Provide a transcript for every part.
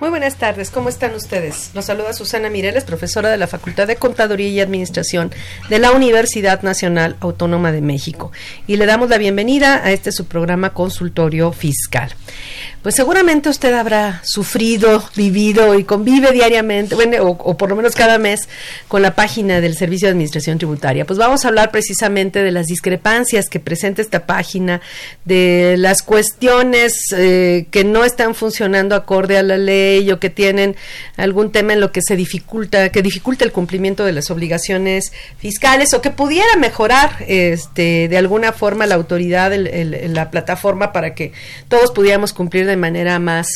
Muy buenas tardes, ¿cómo están ustedes? Nos saluda Susana Mireles, profesora de la Facultad de Contaduría y Administración de la Universidad Nacional Autónoma de México. Y le damos la bienvenida a este su programa Consultorio Fiscal. Pues seguramente usted habrá sufrido, vivido y convive diariamente, bueno, o, o por lo menos cada mes, con la página del Servicio de Administración Tributaria. Pues vamos a hablar precisamente de las discrepancias que presenta esta página, de las cuestiones eh, que no están funcionando acorde a la ley o que tienen algún tema en lo que se dificulta, que dificulta el cumplimiento de las obligaciones fiscales o que pudiera mejorar este, de alguna forma la autoridad, el- la plataforma para que todos pudiéramos cumplir de manera más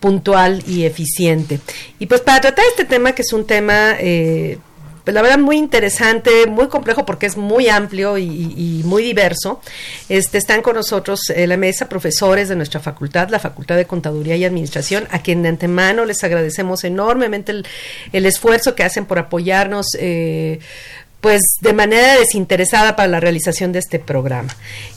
puntual y eficiente. Y pues para tratar este tema, que es un tema... eh, pues la verdad muy interesante, muy complejo porque es muy amplio y, muy diverso. Este están con nosotros en la mesa profesores de nuestra facultad, la Facultad de Contaduría y Administración, a quien de antemano les agradecemos enormemente el, esfuerzo que hacen por apoyarnos. eh, pues de manera desinteresada para la realización de este programa.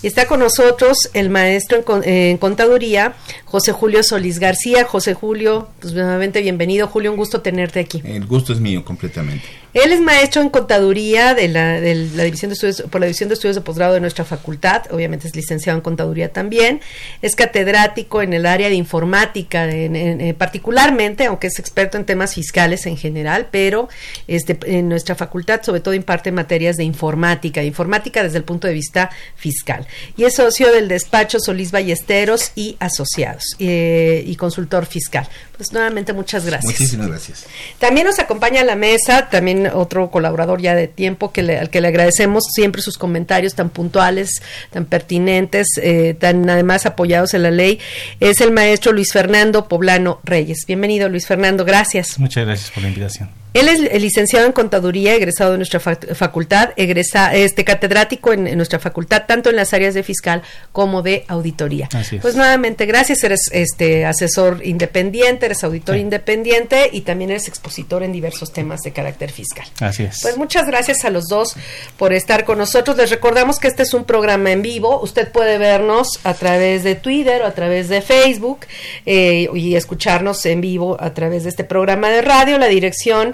Y está con nosotros el maestro en, con- en contaduría, José Julio Solís García. José Julio, pues nuevamente bienvenido. Julio, un gusto tenerte aquí. El gusto es mío completamente. Él es maestro en contaduría de la, división de estudios, por la división de estudios de posgrado de nuestra facultad, obviamente es licenciado en contaduría también, es catedrático en el área de informática, eh, particularmente, aunque es experto en temas fiscales en general, pero este, en nuestra facultad sobre todo imparte materias de informática, de informática desde el punto de vista fiscal. Y es socio del despacho Solís Ballesteros y Asociados eh, y consultor fiscal. Pues nuevamente muchas gracias. Muchísimas gracias. También nos acompaña a la mesa, también otro colaborador ya de tiempo que le- al que le agradecemos siempre sus comentarios tan puntuales, tan pertinentes, eh, tan además apoyados en la ley, es el maestro Luis Fernando Poblano Reyes. Bienvenido Luis Fernando, gracias. Muchas gracias por la invitación. Él es el licenciado en contaduría, egresado de nuestra fac- facultad, egresa, este catedrático en, en nuestra facultad, tanto en las áreas de fiscal como de auditoría. Así es. Pues nuevamente, gracias, eres este asesor independiente, eres auditor Sí. independiente y también eres expositor en diversos temas de carácter fiscal. Así es. Pues muchas gracias a los dos por estar con nosotros. Les recordamos que este es un programa en vivo. Usted puede vernos a través de Twitter o a través de Facebook eh, y escucharnos en vivo a través de este programa de radio. La dirección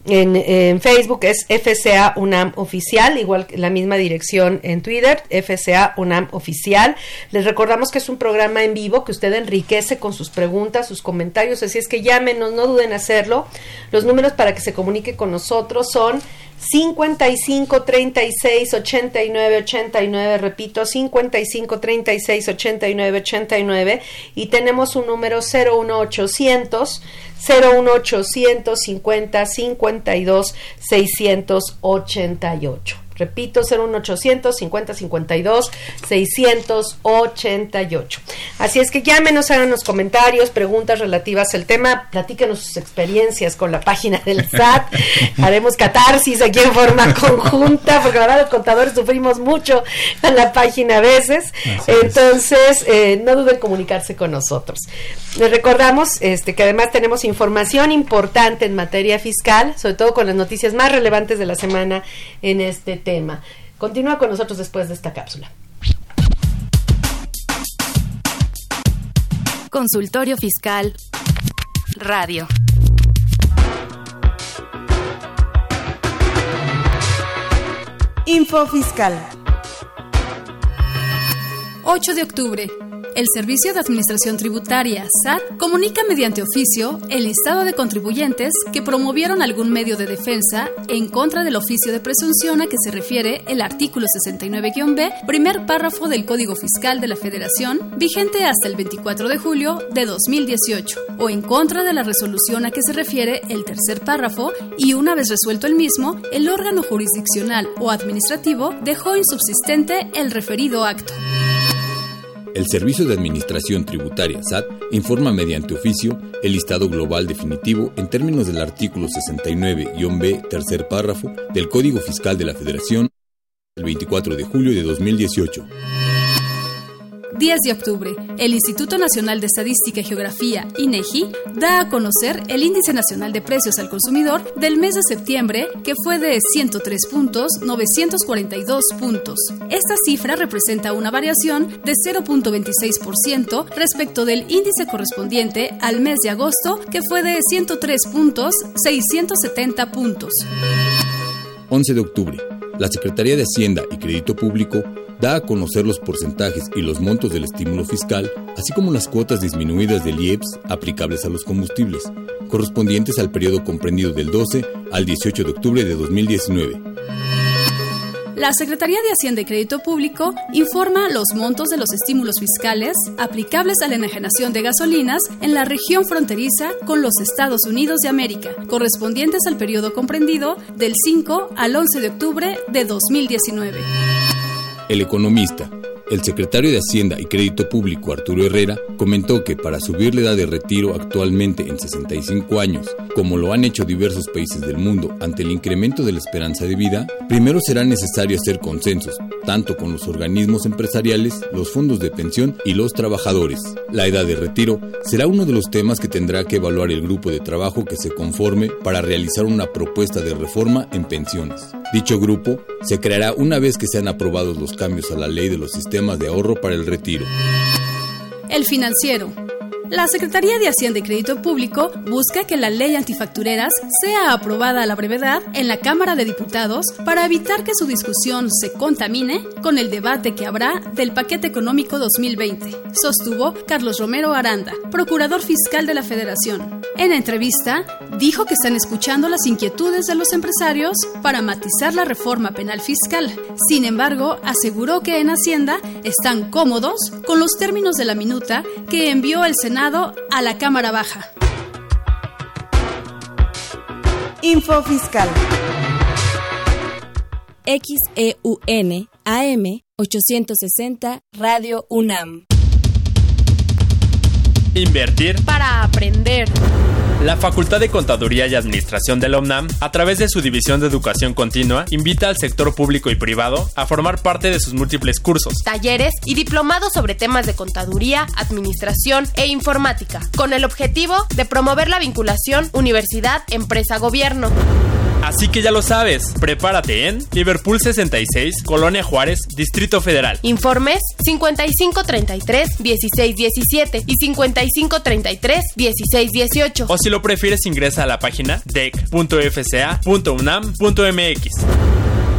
en, en Facebook es FCA UNAM Oficial, igual que la misma dirección en Twitter, FCA UNAM Oficial. Les recordamos que es un programa en vivo que usted enriquece con sus preguntas, sus comentarios, así es que llámenos, no duden en hacerlo. Los números para que se comunique con nosotros son 55 36 89 89, repito, 55 36 89 89 y tenemos un número 01800 01800 50 52 688. Repito, 01800 50 52 688. Así es que llámenos, háganos comentarios, preguntas relativas al tema, platíquenos sus experiencias con la página del SAT. Haremos catarsis aquí en forma conjunta, porque la verdad los contadores sufrimos mucho en la página a veces. Así. Entonces, eh, no duden en comunicarse con nosotros. Les recordamos este, que además tenemos información importante en materia fiscal, sobre todo con las noticias más relevantes de la semana en este tema. Continúa con nosotros después de esta cápsula. Consultorio Fiscal. Radio. Info Fiscal. 8 de octubre. El Servicio de Administración Tributaria, SAT, comunica mediante oficio el listado de contribuyentes que promovieron algún medio de defensa en contra del oficio de presunción a que se refiere el artículo 69-B, primer párrafo del Código Fiscal de la Federación, vigente hasta el 24 de julio de 2018, o en contra de la resolución a que se refiere el tercer párrafo y una vez resuelto el mismo, el órgano jurisdiccional o administrativo dejó insubsistente el referido acto. El Servicio de Administración Tributaria SAT informa mediante oficio el listado global definitivo en términos del artículo 69-B, tercer párrafo, del Código Fiscal de la Federación, el 24 de julio de 2018. 10 de octubre, el Instituto Nacional de Estadística y Geografía, INEGI, da a conocer el Índice Nacional de Precios al Consumidor del mes de septiembre, que fue de 103 puntos 942 puntos. Esta cifra representa una variación de 0.26% respecto del índice correspondiente al mes de agosto, que fue de 103 puntos 670 puntos. 11 de octubre, la Secretaría de Hacienda y Crédito Público da a conocer los porcentajes y los montos del estímulo fiscal, así como las cuotas disminuidas del IEPS aplicables a los combustibles, correspondientes al periodo comprendido del 12 al 18 de octubre de 2019. La Secretaría de Hacienda y Crédito Público informa los montos de los estímulos fiscales aplicables a la enajenación de gasolinas en la región fronteriza con los Estados Unidos de América, correspondientes al periodo comprendido del 5 al 11 de octubre de 2019. El economista, el secretario de Hacienda y Crédito Público Arturo Herrera comentó que para subir la edad de retiro actualmente en 65 años, como lo han hecho diversos países del mundo ante el incremento de la esperanza de vida, primero será necesario hacer consensos, tanto con los organismos empresariales, los fondos de pensión y los trabajadores. La edad de retiro será uno de los temas que tendrá que evaluar el grupo de trabajo que se conforme para realizar una propuesta de reforma en pensiones. Dicho grupo se creará una vez que sean aprobados los cambios a la ley de los sistemas de ahorro para el retiro. El financiero. La Secretaría de Hacienda y Crédito Público busca que la ley antifactureras sea aprobada a la brevedad en la Cámara de Diputados para evitar que su discusión se contamine con el debate que habrá del paquete económico 2020, sostuvo Carlos Romero Aranda, procurador fiscal de la Federación. En entrevista, dijo que están escuchando las inquietudes de los empresarios para matizar la reforma penal fiscal. Sin embargo, aseguró que en Hacienda están cómodos con los términos de la minuta que envió el Senado a la Cámara Baja. Info Fiscal. XEUN AM 860 Radio UNAM. Invertir para aprender. La Facultad de Contaduría y Administración de la UNAM, a través de su División de Educación Continua, invita al sector público y privado a formar parte de sus múltiples cursos, talleres y diplomados sobre temas de contaduría, administración e informática, con el objetivo de promover la vinculación universidad-empresa-gobierno. Así que ya lo sabes, prepárate en Liverpool 66, Colonia Juárez, Distrito Federal. Informes 5533-1617 y 5533-1618. O si lo prefieres ingresa a la página dec.fca.unam.mx.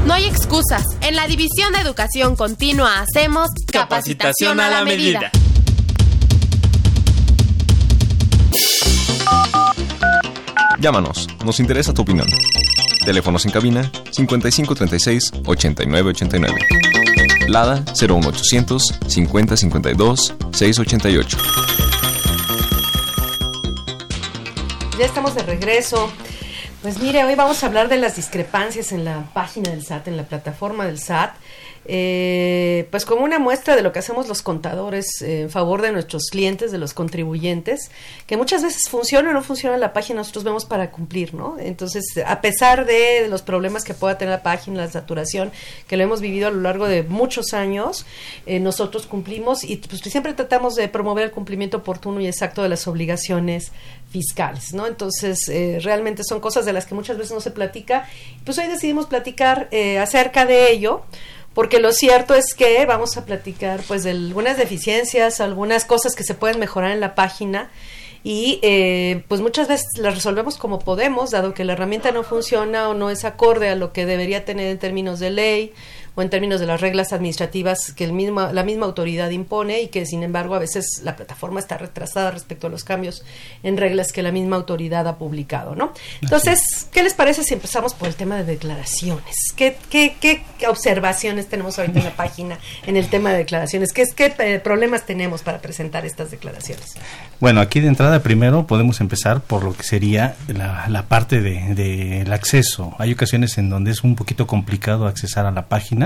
No hay excusas. En la División de Educación Continua hacemos capacitación, a la medida. Llámanos, nos interesa tu opinión. Teléfonos en cabina 5536 8989. Lada 01800 5052 688. Ya estamos de regreso. Pues mire, hoy vamos a hablar de las discrepancias en la página del SAT, en la plataforma del SAT. Eh, pues como una muestra de lo que hacemos los contadores en favor de nuestros clientes, de los contribuyentes, que muchas veces funciona o no funciona la página, nosotros vemos para cumplir, ¿no? Entonces, a pesar de los problemas que pueda tener la página, la saturación, que lo hemos vivido a lo largo de muchos años, eh, nosotros cumplimos y pues, siempre tratamos de promover el cumplimiento oportuno y exacto de las obligaciones fiscales, ¿no? Entonces, eh, realmente son cosas de las que muchas veces no se platica. Pues hoy decidimos platicar acerca de ello porque lo cierto es que vamos a platicar pues de algunas deficiencias, algunas cosas que se pueden mejorar en la página y eh, pues muchas veces las resolvemos como podemos, dado que la herramienta no funciona o no es acorde a lo que debería tener en términos de ley o en términos de las reglas administrativas que el mismo, la misma autoridad impone y que sin embargo a veces la plataforma está retrasada respecto a los cambios en reglas que la misma autoridad ha publicado, ¿no? Entonces, ¿qué les parece si empezamos por el tema de declaraciones? ¿Qué, qué, qué observaciones tenemos ahorita en la página en el tema de declaraciones? ¿Qué, qué eh, problemas tenemos para presentar estas declaraciones? Bueno, aquí de entrada primero podemos empezar por lo que sería la, la parte del de, acceso. Hay ocasiones en donde es un poquito complicado accesar a la página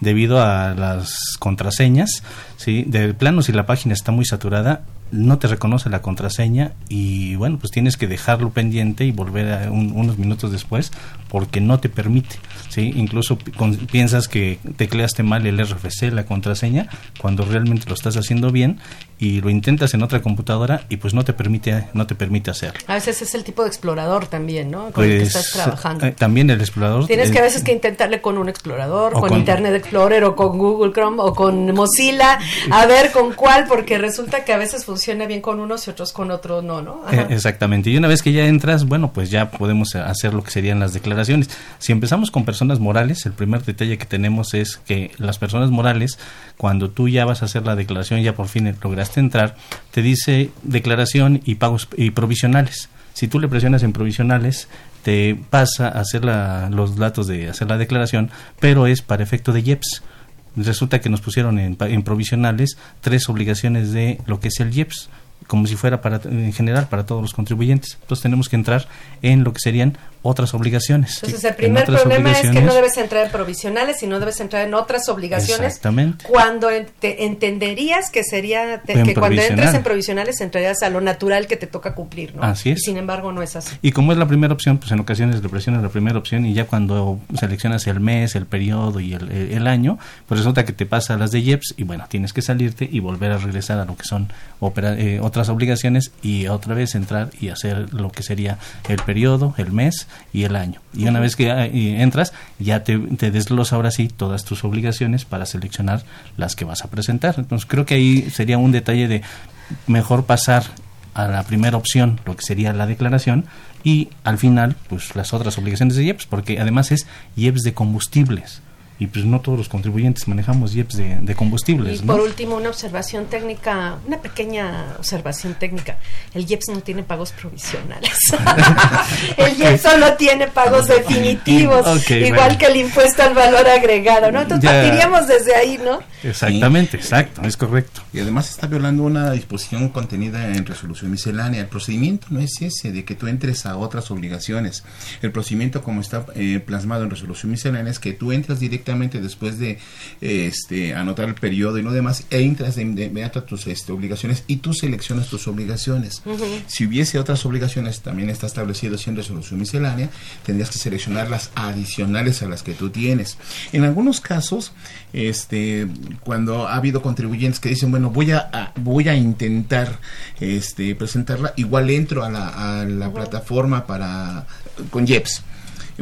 debido a las contraseñas. ¿sí? De plano, si la página está muy saturada, no te reconoce la contraseña y bueno, pues tienes que dejarlo pendiente y volver unos minutos después porque no te permite. ¿sí? Incluso piensas que tecleaste mal el RFC, la contraseña, cuando realmente lo estás haciendo bien y lo intentas en otra computadora y pues no te permite no te permite hacerlo. A veces es el tipo de explorador también, ¿no? Con el que pues, estás trabajando. Eh, también el explorador. Tienes que a veces que intentarle con un explorador, con, Internet Explorer o con Google Chrome o con Mozilla, a ver con cuál, porque resulta que a veces funciona bien con unos y otros con otros no, ¿no? Eh, exactamente. Y una vez que ya entras, bueno, pues ya podemos hacer lo que serían las declaraciones. Si empezamos con personas morales, el primer detalle que tenemos es que las personas morales, cuando tú ya vas a hacer la declaración, ya por fin lograste entrar, te dice declaración y pagos y provisionales. Si tú le presionas en provisionales, te pasa a hacer los datos de hacer la declaración, pero es para efecto de IEPS. Resulta que nos pusieron en, en provisionales tres obligaciones de lo que es el IEPS como si fuera para en general para todos los contribuyentes. Entonces tenemos que entrar en lo que serían otras obligaciones. Entonces el primer problema es que no debes entrar en provisionales, sino debes entrar en otras obligaciones. Exactamente. Cuando te entenderías que sería que cuando entres en provisionales entrarías a lo natural que te toca cumplir, ¿no? Así es. sin embargo no es así. Y como es la primera opción, pues en ocasiones le presionas la primera opción y ya cuando seleccionas el mes, el periodo y el, año, pues resulta que te pasa las de IEPS y bueno, tienes que salirte y volver a regresar a lo que son eh, otras obligaciones y otra vez entrar y hacer lo que sería el periodo, el mes y el año. Y una vez que entras, ya te, te desglosa ahora sí todas tus obligaciones para seleccionar las que vas a presentar. Entonces creo que ahí sería un detalle de mejor pasar a la primera opción, lo que sería la declaración, y al final, pues las otras obligaciones de IEPS, porque además es IEPS de combustibles y pues no todos los contribuyentes manejamos IEPS de, combustibles. Y por último, una observación técnica, una pequeña observación técnica. El IEPS no tiene pagos provisionales. el IEPS solo tiene pagos definitivos, igual que el impuesto al valor agregado, ¿no? Entonces partiríamos desde ahí, ¿no? Exactamente, exacto, es correcto. Y además está violando una disposición contenida en resolución miscelánea. El procedimiento no es ese de que tú entres a otras obligaciones. El procedimiento como está eh, plasmado en resolución miscelánea es que tú entras directamente después de este, anotar el periodo y no demás, e entras de inmediato a tus este, obligaciones y tú seleccionas tus obligaciones. Si hubiese otras obligaciones, también está establecido en resolución miscelánea, tendrías que seleccionar las adicionales a las que tú tienes. En algunos casos, este, cuando ha habido contribuyentes que dicen, bueno, voy a, voy a intentar este, presentarla, igual entro a la, a la plataforma para con JEPS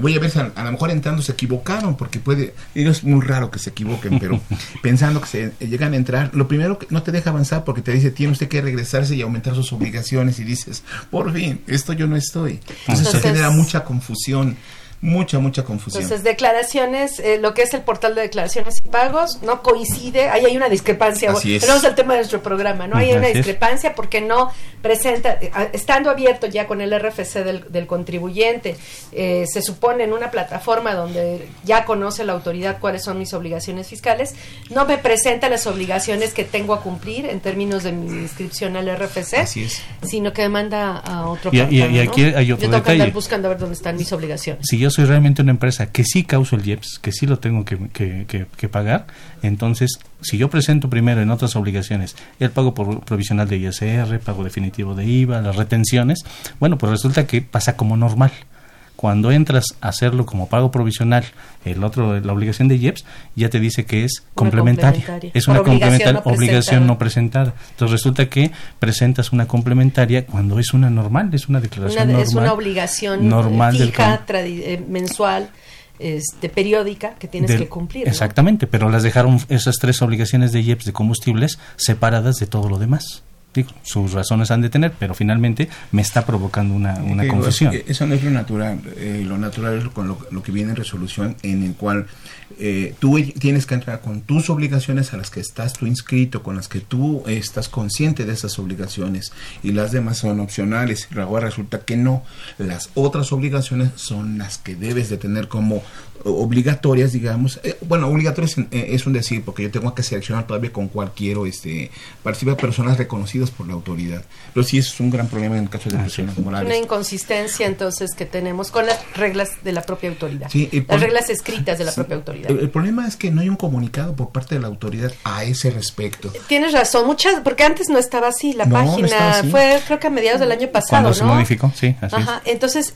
voy a ver si a, lo mejor entrando se equivocaron, porque puede, es muy raro que se equivoquen, pero pensando que se llegan a entrar, lo primero que no te deja avanzar porque te dice, tiene usted que regresarse y aumentar sus obligaciones y dices, por fin, esto yo no estoy. Entonces, eso genera mucha confusión mucha, mucha confusión. Entonces, declaraciones, eh, lo que es el portal de declaraciones y pagos, no coincide, ahí hay una discrepancia. Así es. el tema de nuestro programa, ¿no? Hay una discrepancia porque no presenta, eh, estando abierto ya con el RFC del, contribuyente, eh, se supone en una plataforma donde ya conoce la autoridad cuáles son mis obligaciones fiscales, no me presenta las obligaciones que tengo a cumplir en términos de mi inscripción al RFC, Así es. sino que me manda a otro y, y, aquí hay otro Yo tengo que andar buscando a ver dónde están mis obligaciones soy realmente una empresa que sí causo el IEPS, que sí lo tengo que, que, pagar, entonces si yo presento primero en otras obligaciones el pago por, provisional de ISR, pago definitivo de IVA, las retenciones, bueno, pues resulta que pasa como normal cuando entras a hacerlo como pago provisional, el otro, la obligación de IEPS, ya te dice que es complementaria. Es una complementaria, obligación no presentada. Entonces resulta que presentas una complementaria cuando es una normal, es una declaración normal. Es una obligación normal fija, eh, mensual. Este, periódica que tienes que cumplir. Exactamente, pero las dejaron esas tres obligaciones de IEPS de combustibles separadas de todo lo demás. Digo, sus razones han de tener, pero finalmente me está provocando una, una confusión. eso no es lo natural. Eh, lo natural es con lo, que viene en resolución, en el cual eh, tú tienes que entrar con tus obligaciones a las que estás tú inscrito, con las que tú estás consciente de esas obligaciones, y las demás son opcionales. Luego resulta que no. Las otras obligaciones son las que debes de tener como obligatorias, digamos. Eh, bueno, obligatorias es un decir, porque yo tengo que seleccionar todavía con cuál quiero este, participar personas reconocidas por la autoridad. Pero sí es un gran problema en el caso de personas morales. Una inconsistencia entonces que tenemos con las reglas de la propia autoridad. las reglas escritas de la propia autoridad. El, problema es que no hay un comunicado por parte de la autoridad a ese respecto. Tienes razón, muchas, porque antes no estaba así la página. Fue creo que a mediados del año pasado, Cuando se modificó, sí, así Ajá, entonces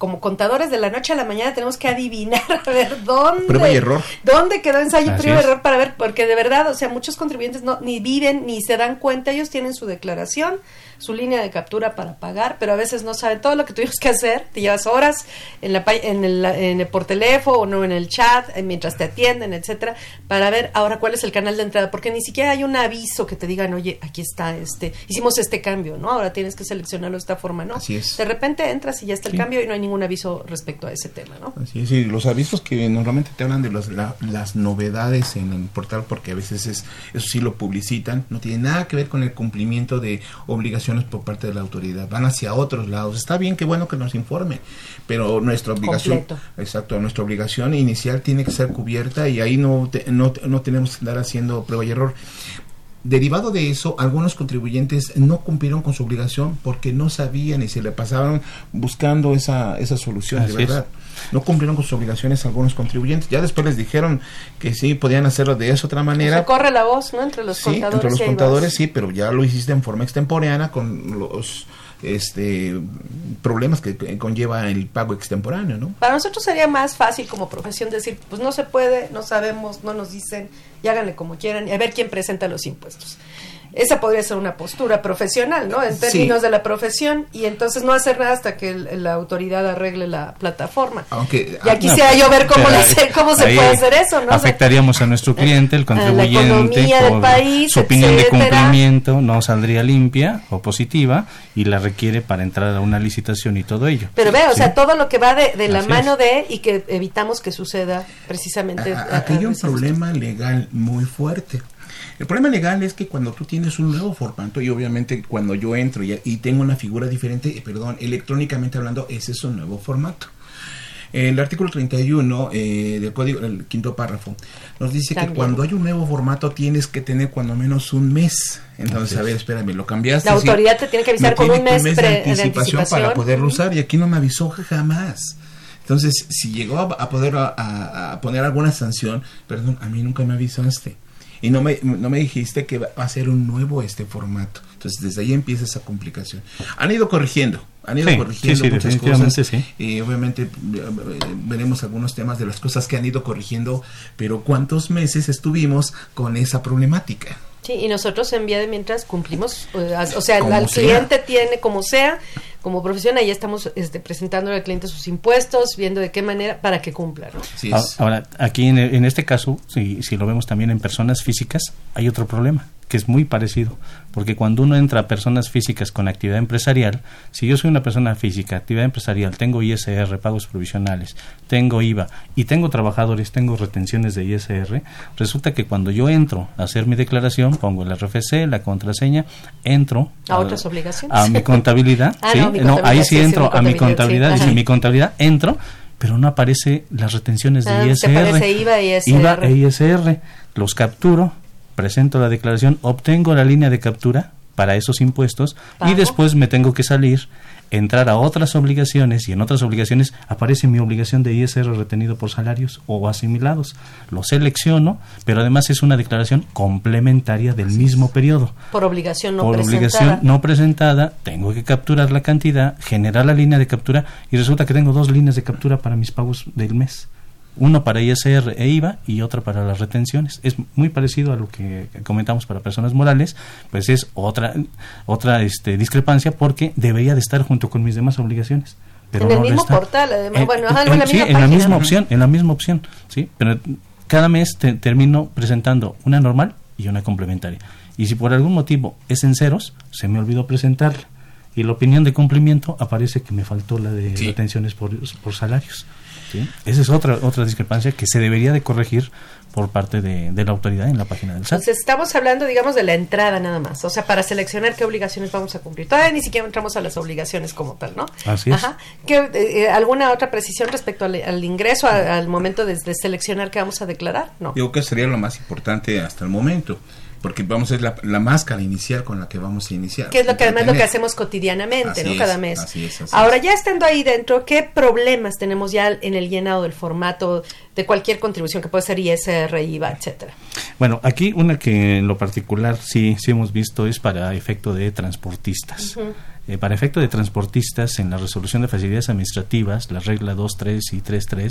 como contadores de la noche a la mañana tenemos que adivinar a ver dónde prueba y error dónde quedó ensayo y prueba y error para ver porque de verdad o sea muchos contribuyentes no ni viven ni se dan cuenta ellos tienen su declaración su línea de captura para pagar, pero a veces no saben todo lo que tuvimos que hacer. Te llevas horas en la en el, en el, por teléfono o no en el chat eh, mientras te atienden, etcétera, para ver ahora cuál es el canal de entrada, porque ni siquiera hay un aviso que te digan, oye, aquí está este, hicimos este cambio, ¿no? Ahora tienes que seleccionarlo de esta forma, ¿no? Así es. De repente entras y ya está el cambio y no hay ningún aviso respecto a ese tema, ¿no? Así es, sí, los avisos que normalmente te hablan de los, las novedades en el portal, porque a veces es, eso sí lo publicitan, no tiene nada que ver con el cumplimiento de obligaciones por parte de la autoridad, van hacia otros lados. Está bien, que bueno que nos informe, pero nuestra obligación, exacto, nuestra obligación inicial tiene que ser cubierta y ahí no, no, no tenemos que andar haciendo prueba y error. Derivado de eso, algunos contribuyentes no cumplieron con su obligación porque no sabían y se le pasaban buscando esa, esa solución, de verdad. No cumplieron con sus obligaciones algunos contribuyentes. Ya después les dijeron que sí, podían hacerlo de esa otra manera. Se corre la voz, ¿no? Entre los sí, Entre los contadores, sí, pero ya lo hiciste en forma extemporáneana con los este problemas que, conlleva el pago extemporáneo, ¿no? Para nosotros sería más fácil como profesión decir, pues no se puede, no sabemos, no nos dicen, y háganle como quieran, y a ver quién presenta los impuestos esa podría ser una postura profesional, ¿no? En términos de la profesión y entonces no hacer nada hasta que la autoridad arregle la plataforma. Aunque ya quisiera yo ver cómo, cómo se puede hacer eso, ¿no? Afectaríamos a nuestro cliente, el contribuyente, por país, su opinión de cumplimiento no saldría limpia o positiva y la requiere para entrar a una licitación y todo ello. Pero ve, o sea, todo lo que va de, la mano de y que evitamos que suceda precisamente. aquí hay un problema legal muy fuerte. El problema legal es que cuando tú tienes un nuevo formato y obviamente cuando yo entro y, tengo una figura diferente, eh, perdón, electrónicamente hablando, ese es un nuevo formato. El artículo 31 eh, del código, el quinto párrafo, nos dice que cuando hay un nuevo formato tienes que tener cuando menos un mes. Entonces, a ver, espérame, lo cambiaste. La autoridad te tiene que avisar con un mes, de, anticipación para poderlo usar y aquí no me avisó jamás. Entonces, si llegó a, poder a, poner alguna sanción, perdón, a mí nunca me avisaste y no me, no me dijiste que va a ser un nuevo este formato. Entonces desde ahí empieza esa complicación. Han ido corrigiendo, han ido corrigiendo muchas cosas y obviamente eh, veremos algunos temas de las cosas que han ido corrigiendo, pero ¿cuántos meses estuvimos con esa problemática? Sí, y nosotros en vía de mientras cumplimos, eh, o sea, el cliente tiene como sea, como profesión, ahí estamos este, presentando al cliente sus impuestos, viendo de qué manera para que cumpla. Ahora, aquí en, en este caso, si, si lo vemos también en personas físicas, hay otro problema que es muy parecido, porque cuando uno entra a personas físicas con actividad empresarial, si yo soy una persona física, actividad empresarial, tengo ISR, pagos provisionales, tengo IVA y tengo trabajadores, tengo retenciones de ISR, resulta que cuando yo entro a hacer mi declaración, pongo el RFC, la contraseña, entro a, otras obligaciones. A mi contabilidad, ah, ¿sí? no, ahí sí entro a mi contabilidad, dice mi contabilidad, entro, pero no aparece las retenciones de ISR. Ah, IVA, ISR. IVA e ISR. Los capturo, presento la declaración, obtengo la línea de captura para esos impuestos y después me tengo que salir, entrar a otras obligaciones y en otras obligaciones aparece mi obligación de ISR retenido por salarios o asimilados. Lo selecciono, pero además es una declaración complementaria del mismo periodo. Por obligación no por presentada. obligación no presentada, tengo que capturar la cantidad, generar la línea de captura y resulta que tengo dos líneas de captura para mis pagos del mes uno para ISR e IVA y otra para las retenciones. Es muy parecido a lo que comentamos para personas morales, pues es otra otra este, discrepancia porque debería de estar junto con mis demás obligaciones. Pero en el mismo portal, además, bueno, en, la, sí, en la misma opción, en la misma opción, sí, pero cada mes termino presentando una normal y una complementaria Y si por algún motivo es en ceros, se me olvidó presentarla. Y la opinión de cumplimiento aparece que me faltó la de retenciones por, por salarios. Esa es otra, otra discrepancia que se debería de corregir por parte de, la autoridad en la página del SAT. Entonces estamos hablando, digamos, de la entrada nada más, o sea, para seleccionar qué obligaciones vamos a cumplir. Todavía ni siquiera entramos a las obligaciones como tal, ¿no? Así es. ¿Qué, eh, ¿Alguna otra precisión respecto al, ingreso, al momento de, de, seleccionar qué vamos a declarar? No. Digo que sería lo más importante hasta el momento porque vamos a es la, máscara inicial con la que vamos a iniciar. Que es lo que además lo que hacemos cotidianamente, ¿no? Cada mes. Ahora, ya estando ahí dentro, ¿qué problemas tenemos ya en el llenado del formato de cualquier contribución que puede ser ISR, IVA, etcétera? Bueno, aquí una que en lo particular sí, sí hemos visto es para efecto de transportistas. Eh, para efecto de transportistas, en la resolución de facilidades administrativas, la regla 2.3 y 3.3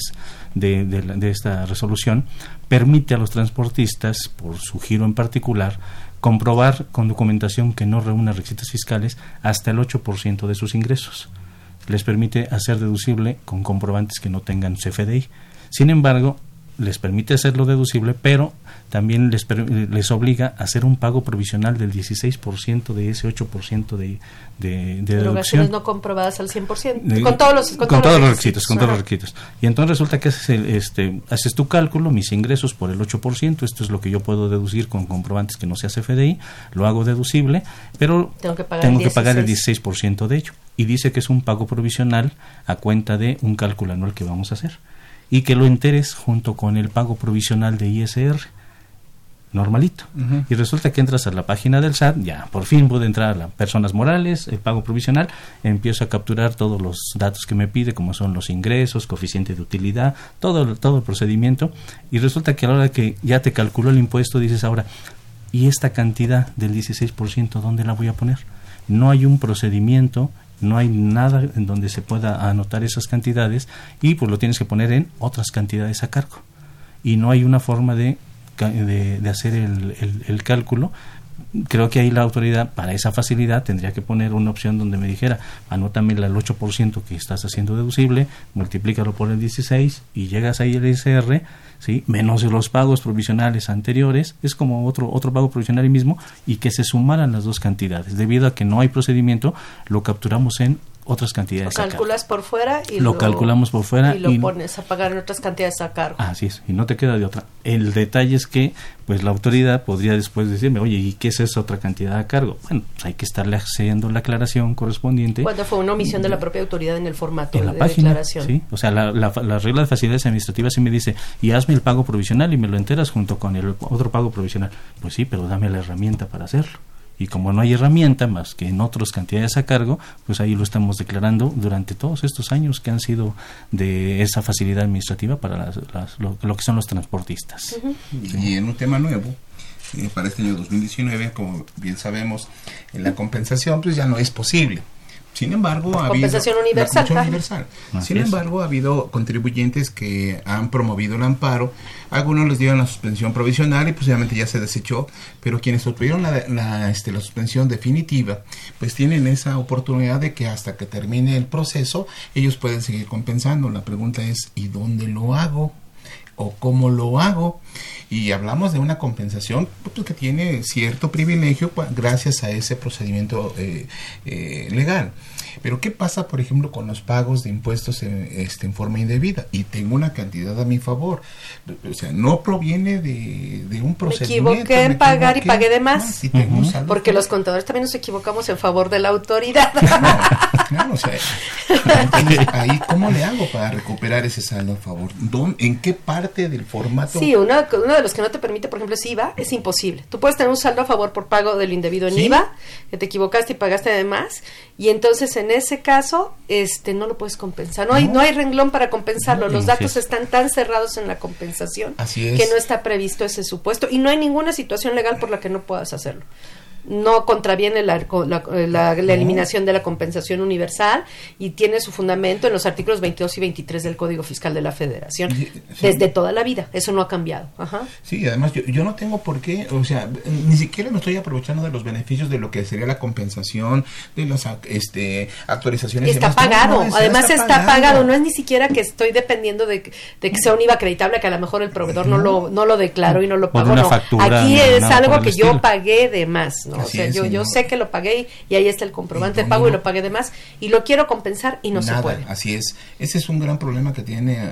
de, de, de esta resolución, permite a los transportistas, por su giro en particular, comprobar con documentación que no reúna requisitos fiscales hasta el 8% de sus ingresos. Les permite hacer deducible con comprobantes que no tengan CFDI. Sin embargo, les permite hacerlo deducible, pero también les, les obliga a hacer un pago provisional del 16% de ese 8% de, de, de deducción. no comprobadas al 100%, con todos los, con, todos, los requisitos. Con todos los requisitos. Y entonces resulta que haces, este, haces tu cálculo, mis ingresos por el 8%, esto es lo que yo puedo deducir con comprobantes que no sea CFDI, lo hago deducible, pero tengo que pagar, tengo que pagar el 16% de ello. Y dice que es un pago provisional a cuenta de un cálculo anual que vamos a hacer y que lo enteres junto con el pago provisional de ISR normalito. Y resulta que entras a la página del SAT, ya por fin pude entrar a las personas morales, el pago provisional, empiezo a capturar todos los datos que me pide, como son los ingresos, coeficiente de utilidad, todo, todo el procedimiento, y resulta que a la hora que ya te calculó el impuesto, dices ahora, ¿y esta cantidad del 16% dónde la voy a poner? No hay un procedimiento no hay nada en donde se pueda anotar esas cantidades y pues lo tienes que poner en otras cantidades a cargo. Y no hay una forma de, de, hacer el, el, cálculo. Creo que ahí la autoridad, para esa facilidad, tendría que poner una opción donde me dijera, anótame el 8% que estás haciendo deducible, multiplícalo por el 16 y llegas ahí el ISR ¿sí? menos los pagos provisionales anteriores, es como otro, otro pago provisional mismo, y que se sumaran las dos cantidades. Debido a que no hay procedimiento, lo capturamos en otras cantidades. Lo calculas por fuera y lo, calculamos por fuera y lo pones a pagar en otras cantidades a cargo. Así es, y no te queda de otra. El detalle es que pues la autoridad podría después decirme, oye, ¿y qué es esa otra cantidad a cargo? Bueno, pues hay que estarle haciendo la aclaración correspondiente. Cuando fue una omisión de la propia autoridad en el formato de declaración. Sí, o sea, la, la, la, regla de facilidades administrativas sí me dice, y hazme el pago provisional y me lo enteras junto con el otro pago provisional. Pues sí, pero dame la herramienta para hacerlo y como no hay herramienta más que en otras cantidades a cargo, pues ahí lo estamos declarando durante todos estos años que han sido de esa facilidad administrativa para las, lo, que son los transportistas. Y en un tema nuevo, eh, para este año 2019, como bien sabemos, en la compensación pues ya no es posible. Sin embargo, ha habido universal. universal. Sin embargo, ha habido contribuyentes que han promovido el amparo. Algunos les dieron la suspensión provisional y posiblemente ya se desechó, pero quienes obtuvieron la, la, este, la suspensión definitiva, pues tienen esa oportunidad de que hasta que termine el proceso, ellos pueden seguir compensando. La pregunta es, ¿y dónde lo hago? ¿O cómo lo hago? y hablamos de una compensación pues, que tiene cierto privilegio gracias a ese procedimiento eh, eh, legal. Pero ¿qué pasa, por ejemplo, con los pagos de impuestos en, este, en forma indebida? Y tengo una cantidad a mi favor. O sea, no proviene de, un procedimiento. Me equivoqué en pagar y pagué de más. Porque los contadores también nos equivocamos en favor de la autoridad. o sea, ahí, ¿cómo le hago para recuperar ese saldo a favor? ¿En qué parte del formato? Sí, uno, uno de los que no te permite, por ejemplo, es IVA, es imposible. Tú puedes tener un saldo a favor por pago del indebido en IVA, que te equivocaste y pagaste de más, y entonces en ese caso este no lo puedes compensar. No, hay no hay renglón para compensarlo. Los datos están tan cerrados en la compensación que no está previsto ese supuesto y no hay ninguna situación legal por la que no puedas hacerlo. No contraviene la, la, eliminación de la compensación universal y tiene su fundamento en los artículos 22 y 23 del Código Fiscal de la Federación desde toda la vida. Eso no ha cambiado. Ajá. Sí, además yo, yo no tengo por qué, o sea, ni siquiera me estoy aprovechando de los beneficios de lo que sería la compensación, de las este, actualizaciones. Está pagado, además está, pagado. no es ni siquiera que estoy dependiendo de, que sea un IVA acreditable, que a lo mejor el proveedor no, lo, no lo declaró y no lo pagó. No. Aquí es algo que yo pagué de más, ¿no? O sea, yo, yo sé que lo pagué y ahí está el comprobante de pago y lo pagué de más y lo quiero compensar y no se puede. Así es. Ese es un gran problema que tiene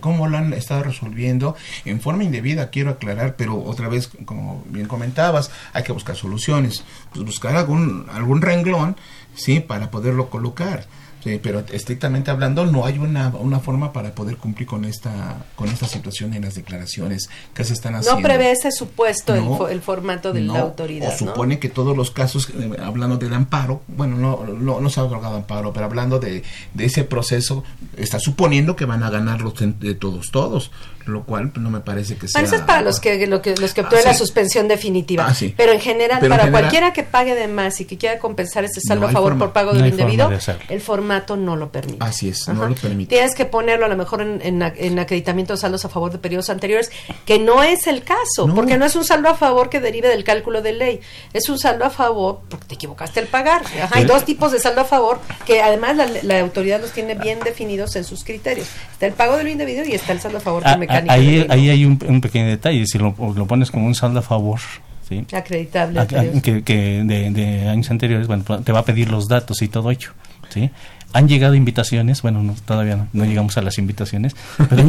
¿Cómo lo han estado resolviendo? En forma indebida, quiero aclarar, pero otra vez, como bien comentabas, hay que buscar soluciones. Pues buscar algún, algún renglón, ¿sí? Para poderlo colocar Sí, pero estrictamente hablando no hay una, una forma para poder cumplir con esta con esta situación en las declaraciones que se están haciendo. No prevé ese supuesto el, formato de la autoridad. O supone que todos los casos, eh, hablando del amparo, bueno, no, no, no se ha otorgado amparo, pero hablando de, de, ese proceso, está suponiendo que van a ganar los de todos, todos lo cual no me parece que sea. eso es para los que, lo que los que obtienen la suspensión definitiva. Ah, pero en general, para cualquiera que pague de más y que quiera compensar ese saldo a favor por pago de lo indebido, el formato no lo permite. Así es, no lo permite. Tienes que ponerlo a lo mejor en, en, acreditamiento de saldos a favor de periodos anteriores, que no es el caso, porque no es un saldo a favor que derive del cálculo de ley, es un saldo a favor porque te equivocaste al pagar. hay dos tipos de saldo a favor que además la, autoridad los tiene bien definidos en sus criterios. Está el pago de lo indebido y está el saldo a favor del mecanismo ahí, ahí hay un, pequeño detalle, si lo, lo pones como un saldo a favor, ¿sí? acreditable que, de, años anteriores, bueno, te va a pedir los datos y todo ello, ¿sí? Han llegado invitaciones, bueno, todavía no, llegamos a las invitaciones, pero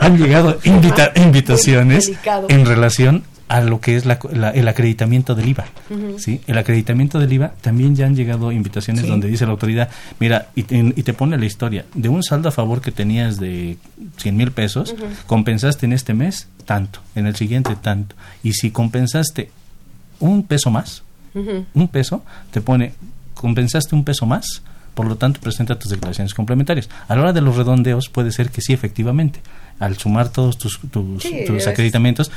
han llegado, invitaciones en relación a lo que es la, el acreditamiento del IVA. ¿sí? El acreditamiento del IVA también ya han llegado invitaciones donde dice la autoridad, mira, y te, pone la historia, de un saldo a favor que tenías de 100 mil pesos, compensaste en este mes tanto, en el siguiente tanto. Y si compensaste un peso más, un peso, te pone, compensaste un peso más, por lo tanto presenta tus declaraciones complementarias. A la hora de los redondeos puede ser que sí, efectivamente, al sumar todos tus, tus acreditamientos,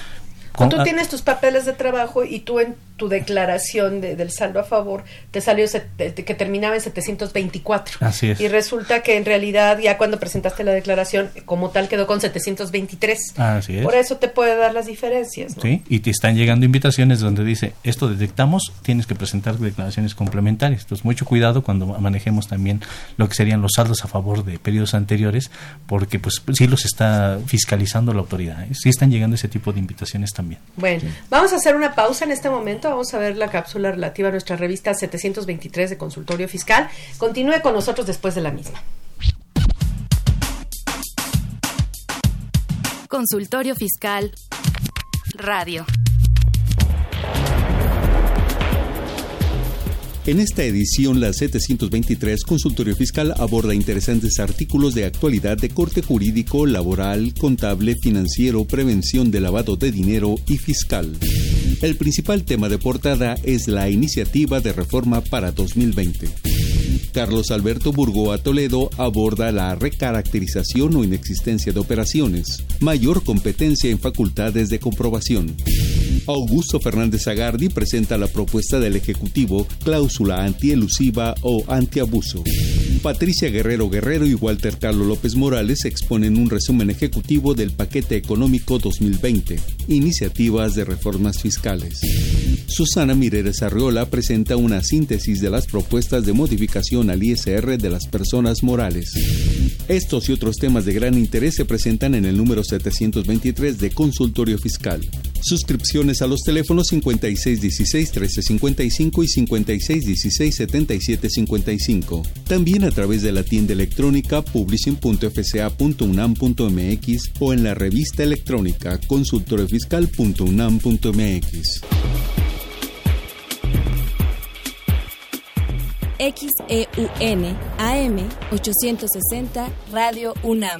tú tienes tus papeles de trabajo y tú en tu declaración de, del saldo a favor te salió que terminaba en 724. Así es. Y resulta que en realidad ya cuando presentaste la declaración como tal quedó con 723. Así es. Por eso te puede dar las diferencias. Sí, y te están llegando invitaciones donde dice, esto detectamos, tienes que presentar declaraciones complementarias. Entonces, mucho cuidado cuando manejemos también lo que serían los saldos a favor de periodos anteriores, porque pues sí los está fiscalizando la autoridad. ¿eh? Sí están llegando ese tipo de invitaciones también. Bueno, vamos a hacer una pausa en este momento vamos a ver la cápsula relativa a nuestra revista 723 de Consultorio Fiscal. Continúe con nosotros después de la misma. Consultorio Fiscal Radio. En esta edición, la 723 Consultorio Fiscal aborda interesantes artículos de actualidad de corte jurídico, laboral, contable, financiero, prevención de lavado de dinero y fiscal. El principal tema de portada es la iniciativa de reforma para 2020. Carlos Alberto Burgoa Toledo aborda la recaracterización o inexistencia de operaciones, mayor competencia en facultades de comprobación. Augusto Fernández Agardi presenta la propuesta del Ejecutivo cláusula antielusiva o antiabuso. Patricia Guerrero Guerrero y Walter Carlos López Morales exponen un resumen ejecutivo del paquete económico 2020, iniciativas de reformas fiscales. Susana Mireles Arriola presenta una síntesis de las propuestas de modificación al ISR de las personas morales. Estos y otros temas de gran interés se presentan en el número 723 de Consultorio Fiscal. Suscripciones a los teléfonos 5616-1355 y 5616-7755. También a través de la tienda electrónica publishing.fca.unam.mx o en la revista electrónica consultoriofiscal.unam.mx. XEUN AM 860 Radio UNAM.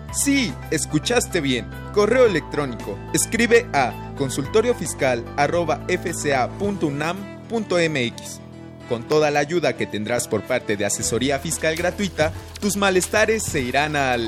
Sí, escuchaste bien. Correo electrónico. Escribe a consultoriofiscal.fca.unam.mx. Con toda la ayuda que tendrás por parte de asesoría fiscal gratuita, tus malestares se irán al...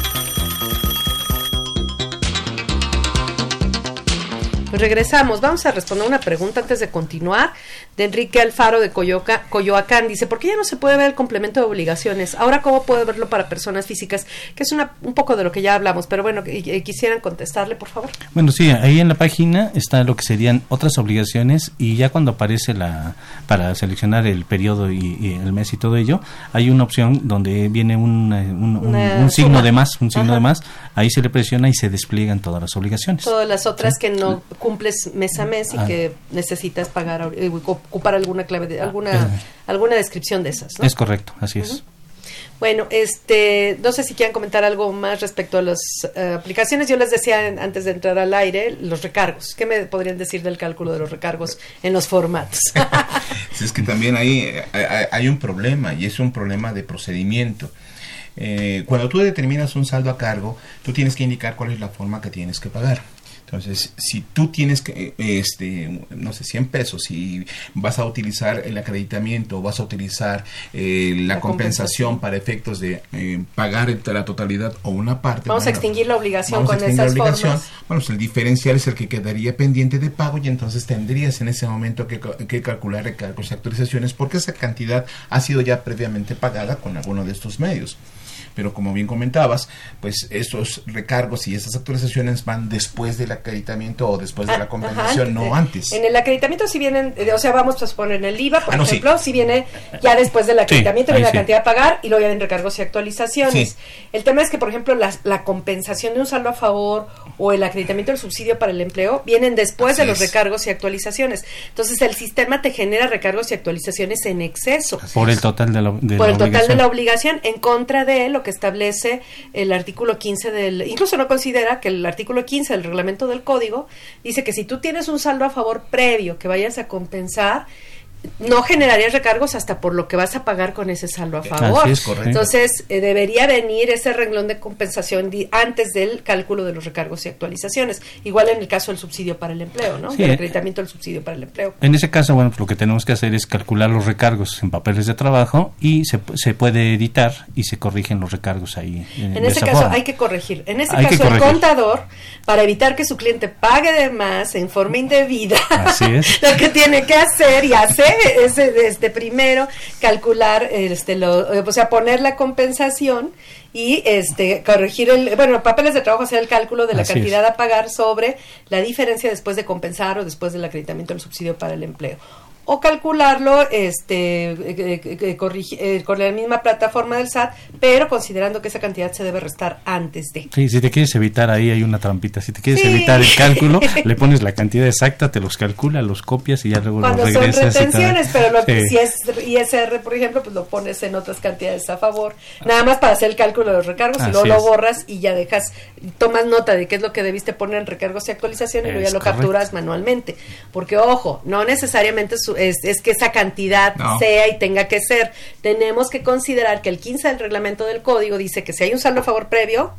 Pues regresamos. Vamos a responder una pregunta antes de continuar de Enrique Alfaro de Coyoca, Coyoacán. Dice, ¿por qué ya no se puede ver el complemento de obligaciones? Ahora, ¿cómo puedo verlo para personas físicas? Que es una, un poco de lo que ya hablamos, pero bueno, quisieran contestarle, por favor. Bueno, sí, ahí en la página está lo que serían otras obligaciones y ya cuando aparece la, para seleccionar el periodo y, y el mes y todo ello, hay una opción donde viene un, eh, un, un, un signo de más, un signo Ajá. de más, ahí se le presiona y se despliegan todas las obligaciones. Todas las otras que no cumples mes a mes y Ah. que necesitas pagar, eh, ocupar alguna clave, de, alguna, Eh. alguna descripción de esas, ¿no? Es correcto, así es. Bueno, este, no sé si quieran comentar algo más respecto a las eh, aplicaciones. Yo les decía en- antes de entrar al aire los recargos. ¿Qué me podrían decir del cálculo de los recargos en los formatos? Sí, es que también ahí eh, hay, hay un problema y es un problema de procedimiento. Eh, cuando tú determinas un saldo a cargo, tú tienes que indicar cuál es la forma que tienes que pagar. Entonces, si tú tienes que, eh, este, no sé, 100 pesos y vas a utilizar el acreditamiento o vas a utilizar eh, la, La compensación, para efectos de eh, pagar la totalidad o una parte. Vamos a extinguir la obligación vamos a con extinguir esas la obligación. formas. Bueno, pues el diferencial es el que quedaría pendiente de pago y entonces tendrías en ese momento que, que calcular recargos y actualizaciones porque esa cantidad ha sido ya previamente pagada con alguno de estos medios. Pero como bien comentabas, pues esos recargos y esas actualizaciones van después del acreditamiento o después de la Ah, compensación, ajá, no antes. En el acreditamiento si vienen, eh, o sea, vamos a suponer en el IVA, por Ah, no, sí. ejemplo, si viene ya después del acreditamiento, viene la sí. cantidad a pagar y luego ya vienen recargos y actualizaciones. Sí. El tema es que, por ejemplo, la, la compensación de un saldo a favor o el acreditamiento del subsidio para el empleo vienen después Así de los es. recargos y actualizaciones. Entonces, el sistema te genera recargos y actualizaciones en exceso. Por el total de la, de por la el total de obligación. la obligación en contra de lo que establece el artículo 15 del incluso no considera que el artículo 15 del reglamento del código dice que si tú tienes un saldo a favor previo que vayas a compensar no generarías recargos hasta por lo que vas a pagar con ese saldo a favor. Así es, correcto. Entonces, eh, debería venir ese renglón de compensación antes del cálculo de los recargos y actualizaciones. Igual en el caso del subsidio para el empleo, ¿no? Sí, Del eh. acreditamiento del subsidio para el empleo. En ese caso, bueno, pues lo que tenemos que hacer es calcular los recargos en papeles de trabajo y se, se puede editar y se corrigen los recargos ahí. En de ese caso forma. hay que corregir. En ese Hay caso el contador, para evitar que su cliente pague de más en forma indebida, Así es. lo que tiene que hacer y hacer es este primero calcular, este, lo, eh, o sea, poner la compensación y este corregir el, bueno, papeles de trabajo hacer el cálculo de la Así cantidad a pagar sobre la diferencia después de compensar o después del acreditamiento del subsidio para el empleo o calcularlo este eh, eh, eh, corrigi- eh, con la misma plataforma del SAT, pero considerando que esa cantidad se debe restar antes de. Sí, si te quieres evitar ahí hay una trampita. Si te quieres Sí. evitar el cálculo, le pones la cantidad exacta, te los calcula, los copias y ya luego Cuando los son regresas. tal. retenciones, pero lo, Sí. si es ISR, por ejemplo, pues lo pones en otras cantidades a favor, nada más para hacer el cálculo de los recargos y luego lo borras y ya dejas, tomas nota de qué es lo que debiste poner en recargos y actualización y luego ya lo correcto. capturas manualmente. Porque, ojo, no necesariamente su- es, es que esa cantidad No. sea y tenga que ser. Tenemos que considerar que el 15 del reglamento del código dice que si hay un saldo a favor previo,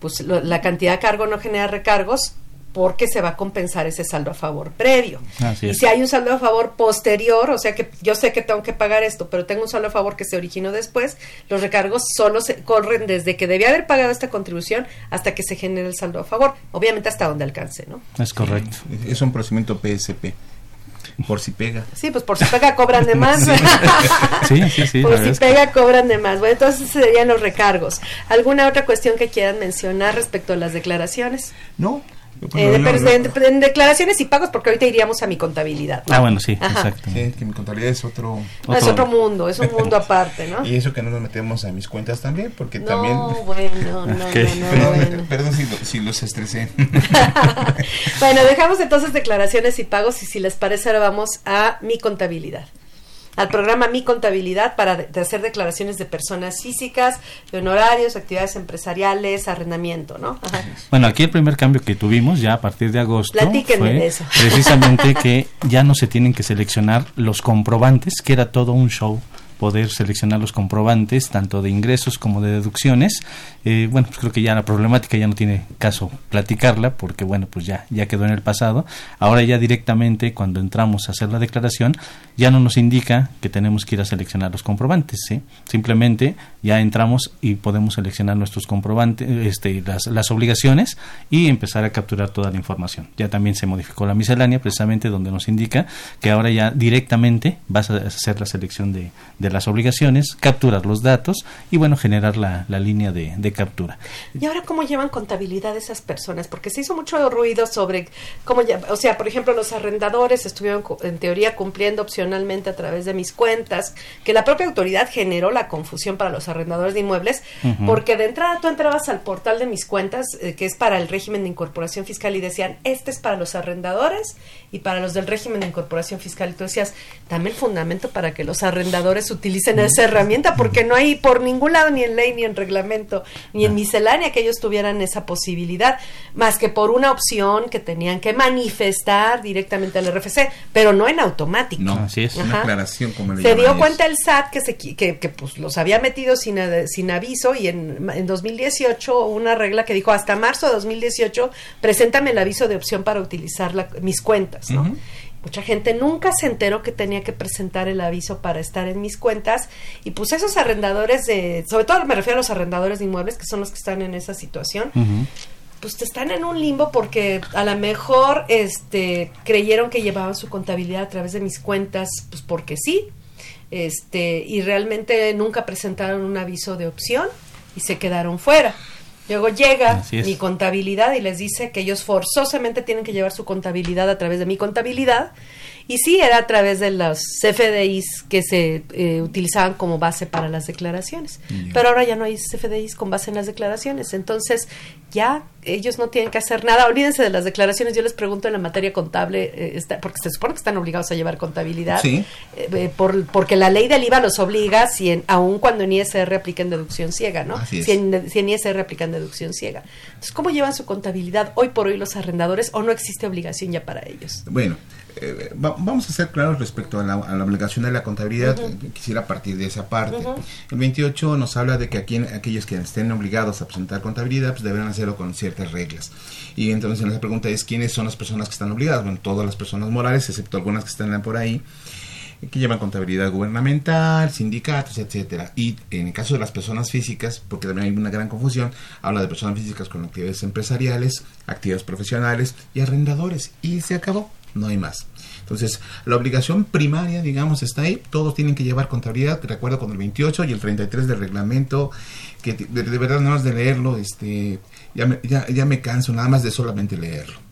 pues lo- la cantidad a cargo no genera recargos porque se va a compensar ese saldo a favor previo. Así y es. si hay un saldo a favor posterior, o sea que yo sé que tengo que pagar esto, pero tengo un saldo a favor que se originó después, los recargos solo se corren desde que debía haber pagado esta contribución hasta que se genere el saldo a favor, obviamente hasta donde alcance, ¿no? Es correcto. Es un procedimiento PSP. Por si pega. Sí, pues por si pega cobran de más. Sí, sí, sí. por si pega cobran de más. Bueno, entonces serían los recargos. ¿Alguna otra cuestión que quieran mencionar respecto a las declaraciones? No. Eh, de- de- de- en declaraciones y pagos, porque ahorita iríamos a mi contabilidad. ¿no? Ah, bueno, sí, Ajá. exacto. Sí, que mi contabilidad es otro... No, es otro mundo, es un mundo aparte, ¿no? Y eso que no nos metemos a mis cuentas también, porque No, también... bueno, no, no, no, Perdón, bueno. perdón si, lo- si los estresé. Bueno, dejamos entonces declaraciones y pagos y si les parece ahora vamos a mi contabilidad. Al programa Mi Contabilidad para de- hacer declaraciones de personas físicas, de honorarios, actividades empresariales, arrendamiento, ¿no? Ajá. Bueno, aquí el primer cambio que tuvimos ya a partir de agosto Platíquenme fue de eso. precisamente que ya no se tienen que seleccionar los comprobantes, que era todo un show poder seleccionar los comprobantes tanto de ingresos como de deducciones. Eh, bueno, pues creo que ya la problemática ya no tiene caso platicarla porque bueno, pues ya ya quedó en el pasado. Ahora ya directamente cuando entramos a hacer la declaración ya no nos indica que tenemos que ir a seleccionar los comprobantes. Simplemente ya entramos y podemos seleccionar nuestros comprobantes, este, las, las obligaciones y empezar a capturar toda la información. Ya también se modificó la miscelánea precisamente donde nos indica que ahora ya directamente vas a hacer la selección de las obligaciones, capturar los datos y bueno, generar la, la línea de, de captura. ¿Y ahora cómo llevan contabilidad esas personas? Porque se hizo mucho ruido sobre cómo, lle- o sea, por ejemplo, los arrendadores estuvieron en teoría cumpliendo opcionalmente a través de mis cuentas, que la propia autoridad generó la confusión para los arrendadores de inmuebles, porque de entrada tú entrabas al portal de mis cuentas, eh, que es para el régimen de incorporación fiscal, y decían, este es para los arrendadores y para los del régimen de incorporación fiscal. Y tú decías, dame el fundamento para que los arrendadores utilicen esa herramienta, porque no hay por ningún lado, ni en ley, ni en reglamento, ni en miscelánea que ellos tuvieran esa posibilidad, más que por una opción que tenían que manifestar directamente al RFC, pero no en automático. No, así es. Una aclaración, como le Se dio cuenta el SAT que, se, qui- que, que, pues, los había metido sin, sin aviso y en, en 2018 hubo una regla que dijo hasta marzo de 2018 preséntame el aviso de opción para utilizar la- mis cuentas, Mucha gente nunca se enteró que tenía que presentar el aviso para estar en mis cuentas y pues esos arrendadores de, sobre todo me refiero a los arrendadores de inmuebles que son los que están en esa situación, pues te están en un limbo porque a lo mejor este creyeron que llevaban su contabilidad a través de mis cuentas pues porque sí este y realmente nunca presentaron un aviso de opción y se quedaron fuera luego llega mi contabilidad y les dice que ellos forzosamente tienen que llevar su contabilidad a través de mi contabilidad y sí era a través de los CFDIs que se eh, utilizaban como base para las declaraciones pero ahora ya no hay CFDIs con base en las declaraciones entonces ya ellos no tienen que hacer nada olvídense de las declaraciones yo les pregunto en la materia contable eh, está- porque se supone que están obligados a llevar contabilidad Sí. eh, eh, por, porque la ley del IVA los obliga si en, aun cuando en ISR apliquen deducción ciega, ¿no? Así es. Si en, si en ISR aplican deducción ciega. Entonces, ¿cómo llevan su contabilidad hoy por hoy los arrendadores o no existe obligación ya para ellos? Bueno, eh, va- vamos a ser claros respecto a la, a la obligación de la contabilidad. Eh, Quisiera partir de esa parte. El 28 nos habla de que aquí, aquellos que estén obligados a presentar contabilidad pues deberán hacerlo con ciertas reglas. Y entonces la pregunta es, ¿quiénes son las personas que están obligadas? Bueno, todas las personas morales, excepto algunas que están por ahí que llevan contabilidad gubernamental, sindicatos, etcétera. Y en el caso de las personas físicas, porque también hay una gran confusión, habla de personas físicas con actividades empresariales, actividades profesionales y arrendadores. Y se acabó, no hay más. Entonces, la obligación primaria, digamos, está ahí. Todos tienen que llevar contabilidad, de acuerdo con el 28 y el 33 del reglamento, que de, verdad nada más de leerlo, este, ya me, ya, ya me canso nada más de solamente leerlo.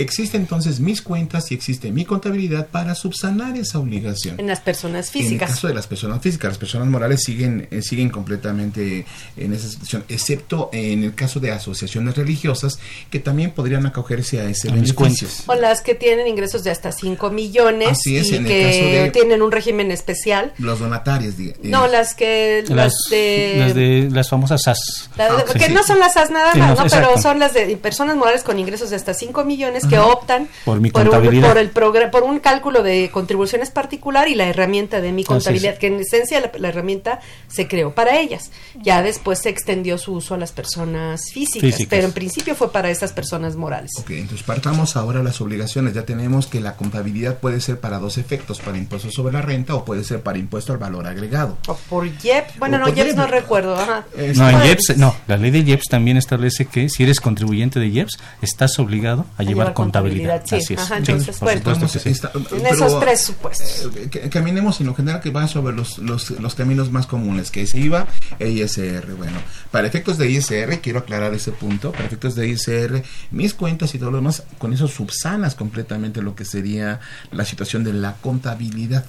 Existe entonces mis cuentas y existe mi contabilidad para subsanar esa obligación. En las personas En el físicas. caso de las personas físicas, las personas morales siguen, eh, siguen completamente en esa situación, excepto en el caso de asociaciones religiosas que también podrían acogerse a ese A beneficio. O las que tienen ingresos de hasta 5 millones Así es, y en el que caso de- tienen un régimen especial. Los donatarios, diga- eh, No, las que... Las, Las, de... las de las famosas SAS. la Ah, que sí. no son las AS nada Sí, más, no. Pero son las de personas morales con ingresos de hasta 5 millones que optan por, mi por, un, por, el por un cálculo de contribuciones particular y la herramienta de mi contabilidad, que en esencia la, la herramienta se creó para ellas. Ya después se extendió su uso a las personas físicas, Físicas. pero en principio fue para esas personas morales. Ok, entonces partamos ahora las obligaciones. Ya tenemos que la contabilidad puede ser para dos efectos, para impuesto sobre la renta o puede ser para impuesto al valor agregado. O por IEP, bueno, O no, IEPS IEP. no recuerdo. Ajá. No, en IEPS, no, la ley de IEPS también establece que si eres contribuyente de IEPS, estás obligado a, llevar, contabilidad. contabilidad, sí. Así es. Ajá, entonces, bueno. supuesto Vamos, que sí. está- En pero, esos presupuestos. eh, caminemos en lo general que va sobre los, los, los caminos más comunes, que es IVA e ISR. Bueno, para efectos de ISR, quiero aclarar ese punto, para efectos de ISR, mis cuentas y todo lo demás, con eso subsanas completamente lo que sería la situación de la contabilidad.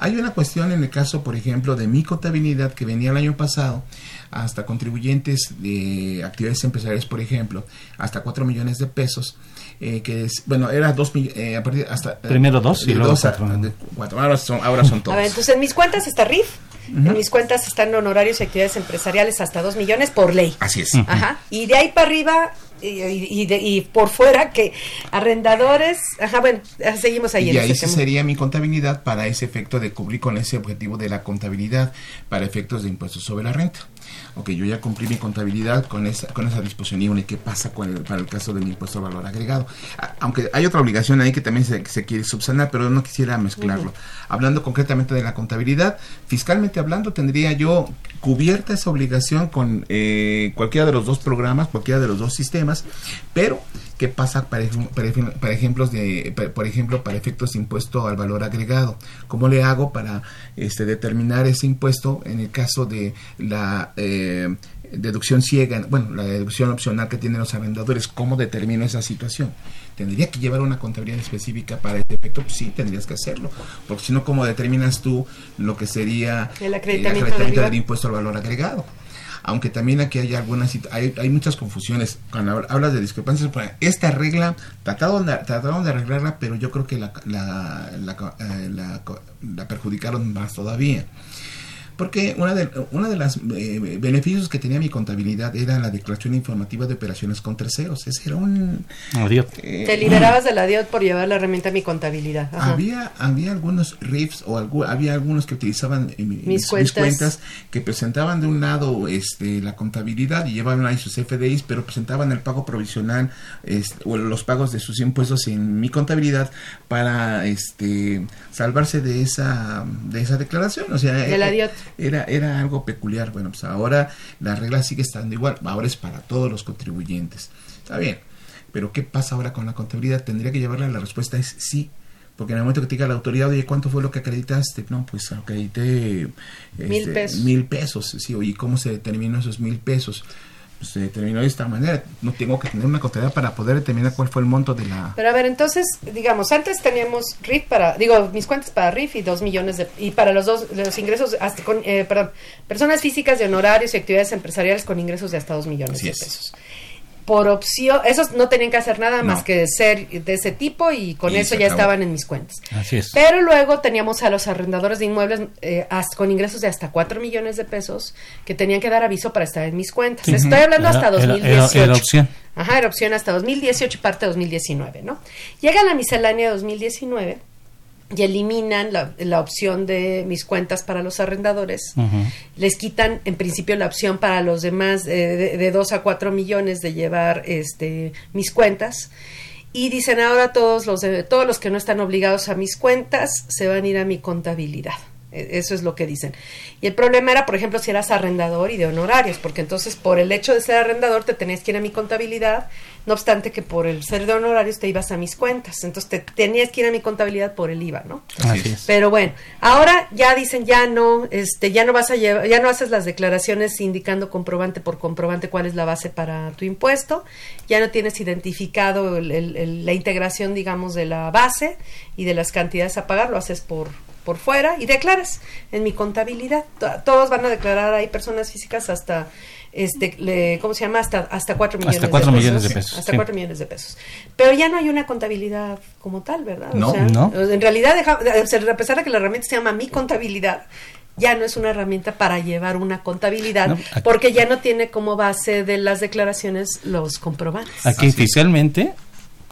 Hay una cuestión en el caso, por ejemplo, de mi contabilidad que venía el año pasado, hasta contribuyentes de actividades empresariales, por ejemplo, hasta 4 millones de pesos. Eh, que es, bueno, era dos eh, a partir hasta eh, Primero dos y luego dos a- cuatro. de cuatro. Ahora son, ahora son A todos. ver, entonces en mis cuentas está RIF, en mis cuentas están honorarios y actividades empresariales hasta 2 millones por ley. Así es. Ajá. Y de ahí para arriba y, y- y de- y por fuera que arrendadores, ajá, bueno, seguimos ahí Y en ahí ese sería mi contabilidad para ese efecto de cubrir con ese objetivo de la contabilidad para efectos de impuestos sobre la renta. Ok, yo ya cumplí mi contabilidad con esa, con esa disposición ¿y qué pasa con el, para el caso del impuesto al valor agregado? A- aunque hay otra obligación ahí que también se, se quiere subsanar, pero no quisiera mezclarlo. Hablando concretamente de la contabilidad, fiscalmente hablando, tendría yo cubierta esa obligación con eh, cualquiera de los dos programas, cualquiera de los dos sistemas, pero ¿qué pasa para, para, ejem- para ejemplos de, por ejemplo, para efectos de impuesto al valor agregado? ¿Cómo le hago para este, determinar ese impuesto en el caso de la eh, deducción ciega, bueno, la deducción opcional que tienen los arrendadores? ¿Cómo determino esa situación? ¿Tendría que llevar una contabilidad específica para ese efecto? Pues sí, tendrías que hacerlo. Porque si no, ¿cómo determinas tú lo que sería El el acreditamiento acreditamiento del del impuesto al valor agregado? Aunque también aquí hay algunas, hay, muchas confusiones. Cuando hab- hablas de discrepancias, ejemplo, esta regla trataron de, trataron de arreglarla, pero yo creo que la, la, la, eh, la perjudicaron más todavía. Porque una de, una de las eh, beneficios que tenía mi contabilidad era la declaración informativa de operaciones con terceros. Ese era un... Adiós. eh, Te liberabas de la DIOT por llevar la herramienta a mi contabilidad. Ajá. había, había algunos RIFs o algu- había algunos que utilizaban eh, mis, mis cuentas. cuentas. que presentaban de un lado este, la contabilidad y llevaban ahí sus FDIs, pero presentaban el pago provisional este, o los pagos de sus impuestos en mi contabilidad para este, salvarse de esa, de esa declaración. O sea, De la eh, DIOT. Era, era algo peculiar. Bueno, pues ahora la regla sigue estando igual. Ahora es para todos los contribuyentes. Está bien. Pero ¿qué pasa ahora con la contabilidad? ¿Tendría que llevarla? La respuesta es sí. Porque en el momento que te diga la autoridad, oye, ¿cuánto fue lo que acreditaste? No, pues acredité Mil este, pesos. Mil pesos. Sí, oye, ¿cómo se determinó esos mil pesos? Pues se determinó de esta manera. No tengo que tener una contabilidad para poder determinar cuál fue el monto de la... Pero a ver, entonces, digamos, antes teníamos RIF para, digo, mis cuentas para RIF y dos millones de, y para los dos, los ingresos, hasta con, eh, perdón, personas físicas de honorarios y actividades empresariales con ingresos de hasta dos millones Así de es. Por opción, esos no tenían que hacer nada No. más que ser de ese tipo y con Y eso ya acabó. estaban en mis cuentas. Así es. Pero luego teníamos a los arrendadores de inmuebles eh, hasta- con ingresos de hasta 4 millones de pesos que tenían que dar aviso para estar en mis cuentas. Estoy hablando hasta Era- era- 2018. era- era opción. Ajá, era opción hasta 2018 y parte de 2019, ¿no? Llega la miscelánea 2019 y eliminan la, la opción de mis cuentas para los arrendadores. Les quitan en principio la opción para los demás eh, de, 2 a 4 millones de llevar este mis cuentas. Y dicen ahora todos los de- todos los que no están obligados a mis cuentas se van a ir a mi contabilidad. E- Eso es lo que dicen. Y el problema era, por ejemplo, si eras arrendador y de honorarios, porque entonces por el hecho de ser arrendador te tenías que ir a mi contabilidad, no obstante que por el ser de honorarios te ibas a mis cuentas. Entonces te tenías que ir a mi contabilidad por el IVA, ¿no? Así es. Pero bueno, ahora ya dicen ya no, este, ya no vas a llevar, ya no haces las declaraciones indicando comprobante por comprobante cuál es la base para tu impuesto, ya no tienes identificado el- el- el- la integración, digamos, de la base y de las cantidades a pagar, lo haces por por fuera y declaras en mi contabilidad. To- Todos van a declarar ahí personas físicas hasta este le- ¿cómo se llama? hasta hasta 4 millones Hasta cuatro de millones pesos. de pesos, Hasta sí. 4 millones de pesos. Pero ya no hay una contabilidad como tal, ¿verdad? No, no. En realidad, deja- o sea, a pesar de que la herramienta se llama mi contabilidad, ya no es una herramienta para llevar una contabilidad, No, aquí- porque ya no tiene como base de las declaraciones los comprobantes. Aquí oficialmente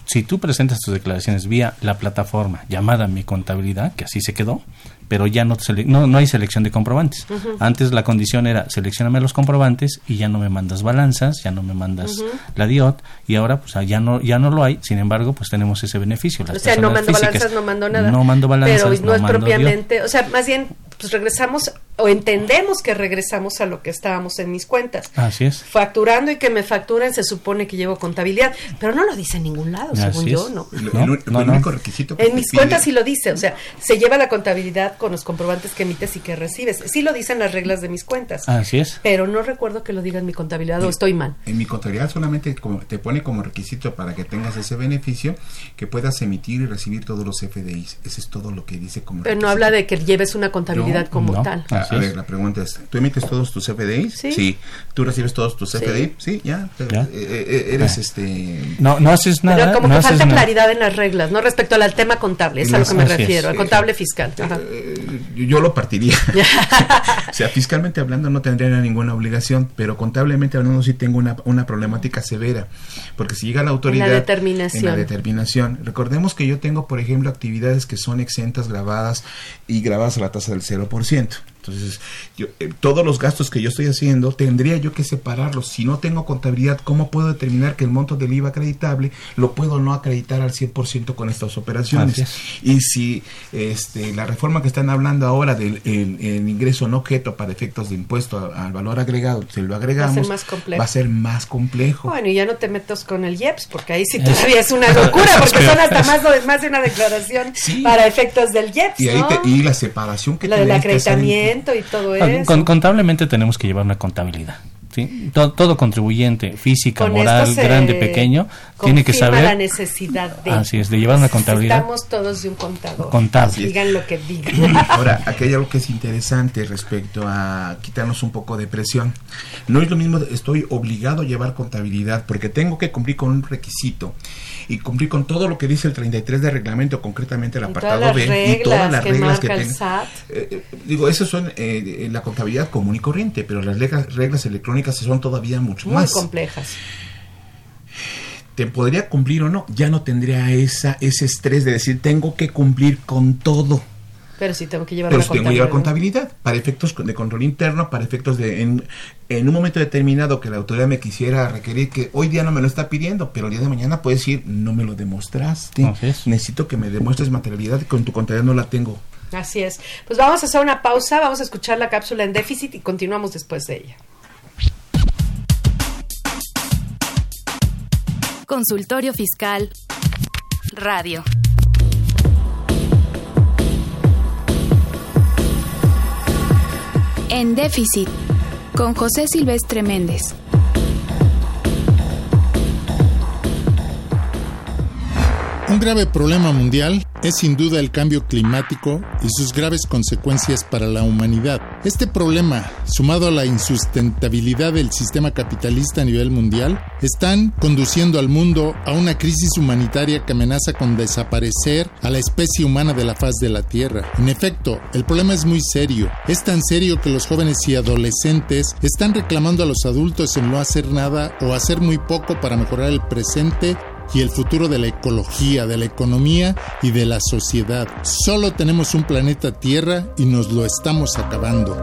si tú presentas tus declaraciones vía la plataforma llamada Mi Contabilidad, que así se quedó, pero ya no, no, no hay selección de comprobantes. Antes la condición era seleccioname los comprobantes y ya no me mandas balanzas, ya no me mandas la DIOT y ahora pues ya no ya no lo hay, sin embargo pues tenemos ese beneficio. o sea, no mando balanzas, no mando nada. No mando balanzas, pero no, es propiamente, o sea, más bien pues regresamos o entendemos que regresamos a lo que estábamos en mis cuentas. Así es. Facturando y que me facturen se supone que llevo contabilidad, pero no lo dice en ningún lado, según yo, ¿no? el, único requisito en mis cuentas sí lo dice, o sea, se lleva la contabilidad con los comprobantes que emites y que recibes. Sí lo dicen las reglas de mis cuentas. Así es. Pero no recuerdo que lo diga en mi contabilidad o estoy mal. En mi contabilidad solamente te pone como requisito para que tengas ese beneficio que puedas emitir y recibir todos los FDIs. Eso es todo lo que dice como Pero no habla de que lleves una contabilidad como tal. Ah, a ver, la pregunta es, ¿tú emites todos tus FDIs? Sí. ¿Tú recibes todos tus FDIs? Sí, ya. Eh, eh, eh, eres este... No, no haces nada. Pero como que falta claridad en las reglas, ¿no? Respecto al tema contable, es a lo que me refiero, al contable fiscal. yo lo partiría. o sea, fiscalmente hablando no tendría ninguna obligación, pero contablemente hablando sí tengo una, una problemática severa, porque si llega la autoridad... En la determinación. En la determinación. Recordemos que yo tengo, por ejemplo, actividades que son exentas, grabadas y grabadas a la tasa del 0%. Entonces, yo, eh, todos los gastos que yo estoy haciendo tendría yo que separarlos. Si no tengo contabilidad, ¿cómo puedo determinar que el monto del IVA acreditable lo puedo no acreditar al 100% con estas operaciones? Y si este, la reforma que están hablando ahora del el, ingreso no objeto para efectos de impuesto al valor agregado, si lo agregamos, va a ser más complejo. Bueno, y ya no te metas con el IEPS, porque ahí sí todavía es una locura, porque son hasta más, más de una declaración para efectos del IEPS. Y, ahí y la separación que la del acreditamiento y todo contablemente tenemos que llevar una contabilidad. ¿sí? Todo, contribuyente, física, moral, grande, pequeño, tiene que saber la necesidad de. Así es, de llevar una contabilidad. Estamos todos de un contador. Contable. Digan lo que digan. Ahora, aquí hay algo que es interesante respecto a quitarnos un poco de presión. No es lo mismo, estoy obligado a llevar contabilidad porque tengo que cumplir con un requisito y cumplir con todo lo que dice el 33 de reglamento, concretamente el apartado B y todas las reglas que, tengo. Eh, eh, digo, esas son eh, la contabilidad común y corriente, pero las reglas, electrónicas son todavía mucho Muy más complejas. Te podría cumplir o no, ya no tendría esa ese estrés de decir tengo que cumplir con todo pero sí tengo que llevar Pero tengo que llevar contabilidad para efectos de control interno, para efectos de en, en, un momento determinado que la autoridad me quisiera requerir que hoy día no me lo está pidiendo, pero el día de mañana puede decir no me lo demostraste. Necesito que me demuestres materialidad que con tu contabilidad no la tengo. Así es. Pues vamos a hacer una pausa, vamos a escuchar la cápsula en déficit y continuamos después de ella. Consultorio Fiscal Radio. En déficit, con José Silvestre Méndez. Un grave problema mundial es sin duda el cambio climático y sus graves consecuencias para la humanidad. Este problema, sumado a la insustentabilidad del sistema capitalista a nivel mundial, están conduciendo al mundo a una crisis humanitaria que amenaza con desaparecer a la especie humana de la faz de la Tierra. En efecto, el problema es muy serio. Es tan serio que los jóvenes y adolescentes están reclamando a los adultos en no hacer nada o hacer muy poco para mejorar el presente y el futuro de la ecología, de la economía y de la sociedad. Solo tenemos un planeta Tierra y nos lo estamos acabando.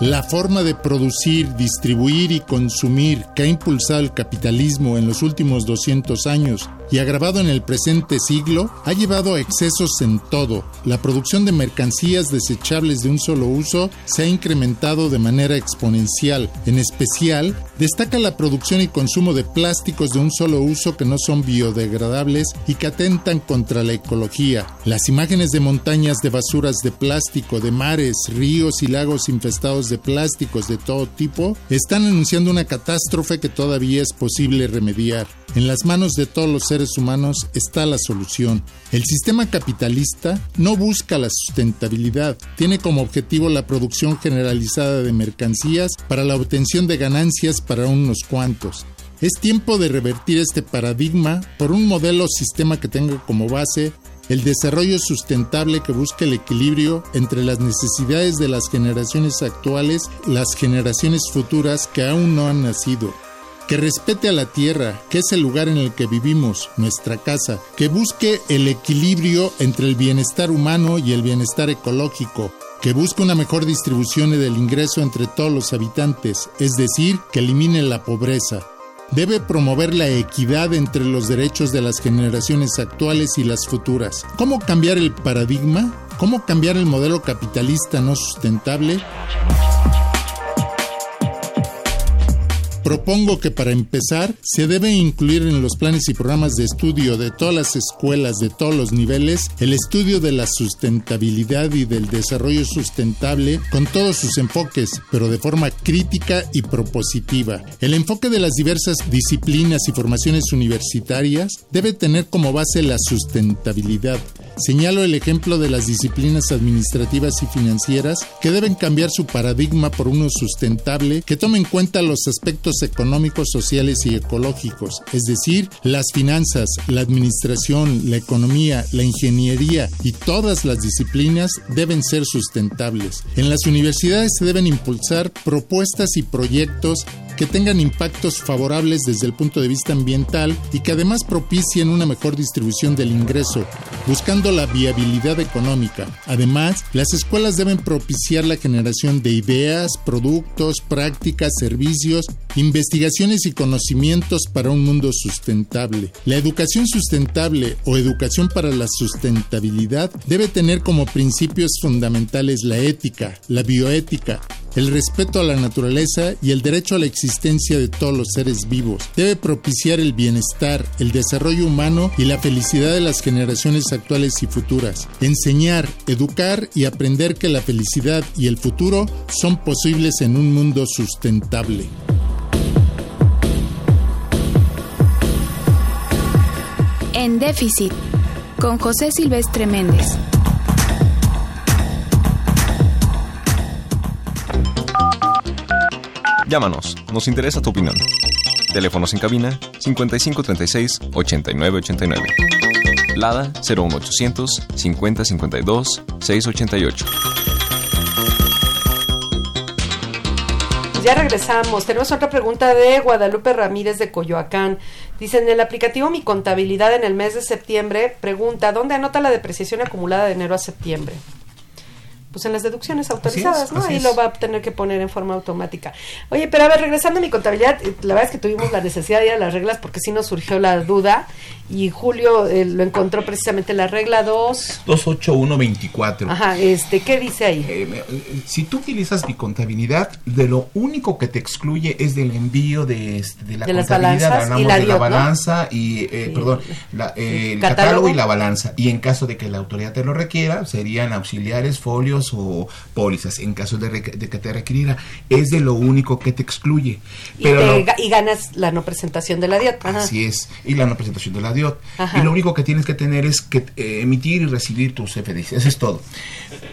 La forma de producir, distribuir y consumir que ha impulsado el capitalismo en los últimos 200 años y agravado en el presente siglo, ha llevado a excesos en todo. La producción de mercancías desechables de un solo uso se ha incrementado de manera exponencial. En especial, destaca la producción y consumo de plásticos de un solo uso que no son biodegradables y que atentan contra la ecología. Las imágenes de montañas de basuras de plástico, de mares, ríos y lagos infestados de plásticos de todo tipo están anunciando una catástrofe que todavía es posible remediar. En las manos de todos los seres humanos está la solución. El sistema capitalista no busca la sustentabilidad, tiene como objetivo la producción generalizada de mercancías para la obtención de ganancias para unos cuantos. Es tiempo de revertir este paradigma por un modelo sistema que tenga como base el desarrollo sustentable que busca el equilibrio entre las necesidades de las generaciones actuales y las generaciones futuras que aún no han nacido que respete a la tierra, que es el lugar en el que vivimos, nuestra casa, que busque el equilibrio entre el bienestar humano y el bienestar ecológico, que busque una mejor distribución del ingreso entre todos los habitantes, es decir, que elimine la pobreza. Debe promover la equidad entre los derechos de las generaciones actuales y las futuras. ¿Cómo cambiar el paradigma? ¿Cómo cambiar el modelo capitalista no sustentable? Propongo que para empezar se debe incluir en los planes y programas de estudio de todas las escuelas de todos los niveles el estudio de la sustentabilidad y del desarrollo sustentable con todos sus enfoques, pero de forma crítica y propositiva. El enfoque de las diversas disciplinas y formaciones universitarias debe tener como base la sustentabilidad. Señalo el ejemplo de las disciplinas administrativas y financieras que deben cambiar su paradigma por uno sustentable que tome en cuenta los aspectos económicos, sociales y ecológicos, es decir, las finanzas, la administración, la economía, la ingeniería y todas las disciplinas deben ser sustentables. En las universidades se deben impulsar propuestas y proyectos que tengan impactos favorables desde el punto de vista ambiental y que además propicien una mejor distribución del ingreso, buscando la viabilidad económica. Además, las escuelas deben propiciar la generación de ideas, productos, prácticas, servicios, investigaciones y conocimientos para un mundo sustentable. La educación sustentable o educación para la sustentabilidad debe tener como principios fundamentales la ética, la bioética, el respeto a la naturaleza y el derecho a la existencia de todos los seres vivos. Debe propiciar el bienestar, el desarrollo humano y la felicidad de las generaciones actuales y futuras. Enseñar, educar y aprender que la felicidad y el futuro son posibles en un mundo sustentable. En déficit, con José Silvestre Méndez. Llámanos, nos interesa tu opinión. Teléfonos en cabina 5536 8989. Lada 01800 5052 688. Ya regresamos. Tenemos otra pregunta de Guadalupe Ramírez de Coyoacán. Dice, en el aplicativo Mi Contabilidad en el mes de septiembre, pregunta, ¿dónde anota la depreciación acumulada de enero a septiembre? Pues en las deducciones autorizadas, ¿no? Ahí lo va a tener que poner en forma automática. Oye, pero a ver, regresando a mi contabilidad, la verdad es que tuvimos la necesidad de ir a las reglas porque sí nos surgió la duda y Julio eh, lo encontró precisamente la regla 2 28124. Ajá, este, ¿qué dice ahí? Eh, si tú utilizas mi contabilidad, de lo único que te excluye es del envío de, este, de la contabilidad, hablamos la de la balanza y, perdón, el catálogo y la balanza. Y en caso de que la autoridad te lo requiera, serían auxiliares, folios o pólizas en caso de, que te requiriera. Es de lo único que te excluye. Pero y, ganas la no presentación de la DIOT. Así es, y la no presentación de la DIOT. Y lo único que tienes que tener es que eh, emitir y recibir tus FDIs. Eso es todo.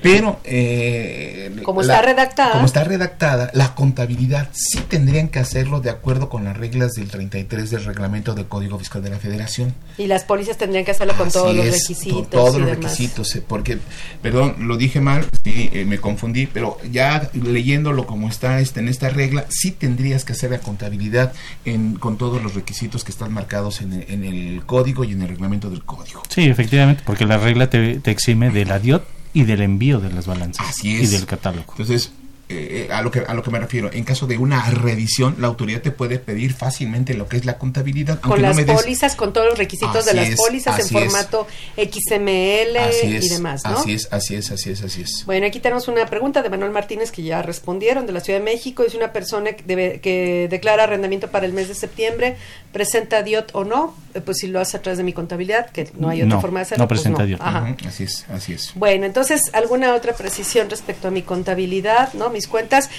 Pero... Eh, como está redactada. Como está redactada, la contabilidad sí tendrían que hacerlo de acuerdo con las reglas del 33 del reglamento del Código Fiscal de la Federación. Y las pólizas tendrían que hacerlo con todos los requisitos. Todos los requisitos, eh, porque, perdón, lo dije mal, sí, eh, me confundí, pero ya leyéndolo como está este, en esta regla, sí tendrías que hacer la contabilidad en, con todos los requisitos que están marcados en el, código y en el reglamento del código. Sí, efectivamente, porque la regla te, te exime de la DIOT y del envío de las balanzas y del catálogo. Entonces, eh, a, lo que, a lo que me refiero, en caso de una revisión, la autoridad te puede pedir fácilmente lo que es la contabilidad. Con las pólizas, con todos los requisitos de las pólizas en formato XML y demás, ¿no? Así es, así es, así es, así es. Bueno, aquí tenemos una pregunta de Manuel Martínez que ya respondieron, de la Ciudad de México. Es una persona que, debe, que declara arrendamiento para el mes de septiembre, presenta DIOT o no, eh, pues si lo hace a través de mi contabilidad, que no hay otra forma de hacerlo. No pues presenta DIOT. Así es, así es. Bueno, entonces, ¿alguna otra precisión respecto a mi contabilidad, no? mis cuentas.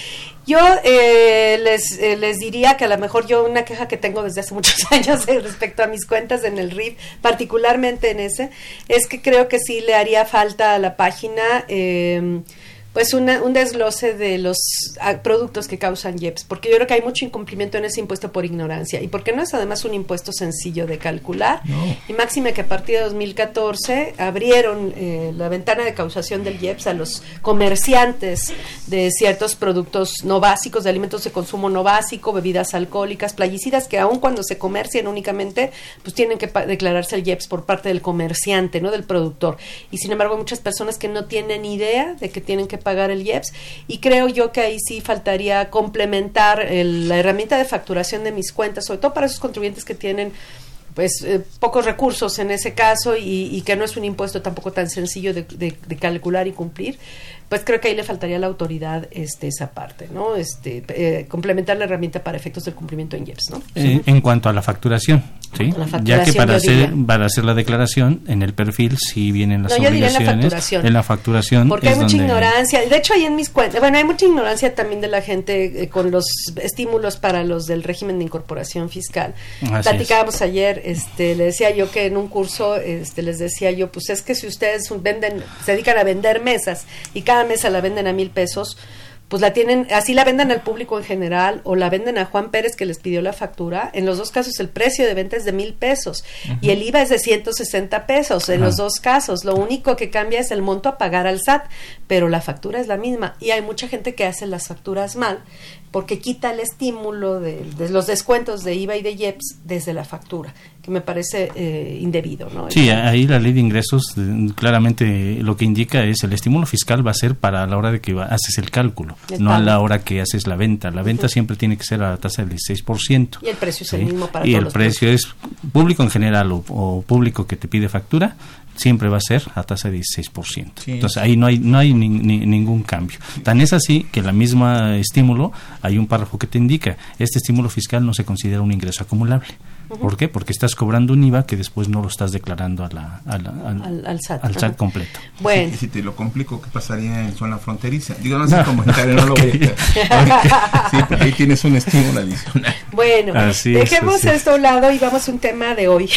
Yo eh, les, eh, les diría que a lo mejor yo una queja que tengo desde hace muchos años respecto a mis cuentas en el RIF, particularmente en ese, es que creo que sí le haría falta a la página. Eh, pues un desglose de los ah, productos que causan IEPS, porque yo creo que hay mucho incumplimiento en ese impuesto por ignorancia y porque no es además un impuesto sencillo de calcular y máxime que a partir de 2014 abrieron eh, la ventana de causación del IEPS a los comerciantes de ciertos productos no básicos, de alimentos de consumo no básico, bebidas alcohólicas, playicidas, que aun cuando se comercian únicamente, pues tienen que declararse el IEPS por parte del comerciante, no del productor. Y sin embargo, hay muchas personas que no tienen idea de que tienen que pagar el IEPS y creo yo que ahí sí faltaría complementar la herramienta de facturación de mis cuentas, sobre todo para esos contribuyentes que tienen pues eh, pocos recursos en ese caso y, que no es un impuesto tampoco tan sencillo de, calcular y cumplir pues creo que ahí le faltaría a la autoridad este esa parte no este eh, complementar la herramienta para efectos del cumplimiento en IEPS no eh, en cuanto a la facturación ¿sí? ya que para hacer para hacer la declaración en el perfil sí vienen las obligaciones en la facturación, en la facturación porque hay mucha ignorancia. De hecho hay en mis cuentas bueno hay mucha ignorancia también de la gente con los estímulos para los del régimen de incorporación fiscal. Platicábamos ayer este, le decía yo que en un curso este, les decía yo, pues es que si ustedes venden, se dedican a vender mesas y cada mesa la venden a mil pesos, pues la tienen, así la venden al público en general o la venden a Juan Pérez que les pidió la factura. En los dos casos el precio de venta es de mil pesos y el IVA es de 160 pesos en los dos casos. Lo único que cambia es el monto a pagar al SAT, pero la factura es la misma y hay mucha gente que hace las facturas mal porque quita el estímulo de, los descuentos de IVA y de IEPS desde la factura, que me parece eh, indebido. ¿no? Sí, ahí la ley de ingresos eh, claramente lo que indica es el estímulo fiscal va a ser para la hora de que haces el cálculo, no a la hora que haces la venta. La venta siempre tiene que ser a la tasa del 16%. Y el precio es el mismo para y el precio es público en general o público que te pide factura siempre va a ser a tasa de 16%. Entonces ahí no hay no hay ningún cambio. Tan es así que la misma estímulo hay un párrafo que te indica, este estímulo fiscal no se considera un ingreso acumulable. ¿Por qué? Porque estás cobrando un IVA que después no lo estás declarando a la, al, SAT, completo. Bueno. Si, te lo complico, ¿qué pasaría en zona fronteriza? Digo, no, sé comentario, no lo voy a Sí, porque ahí tienes un estímulo adicional. Bueno, dejemos esto a un lado y vamos a un tema de hoy,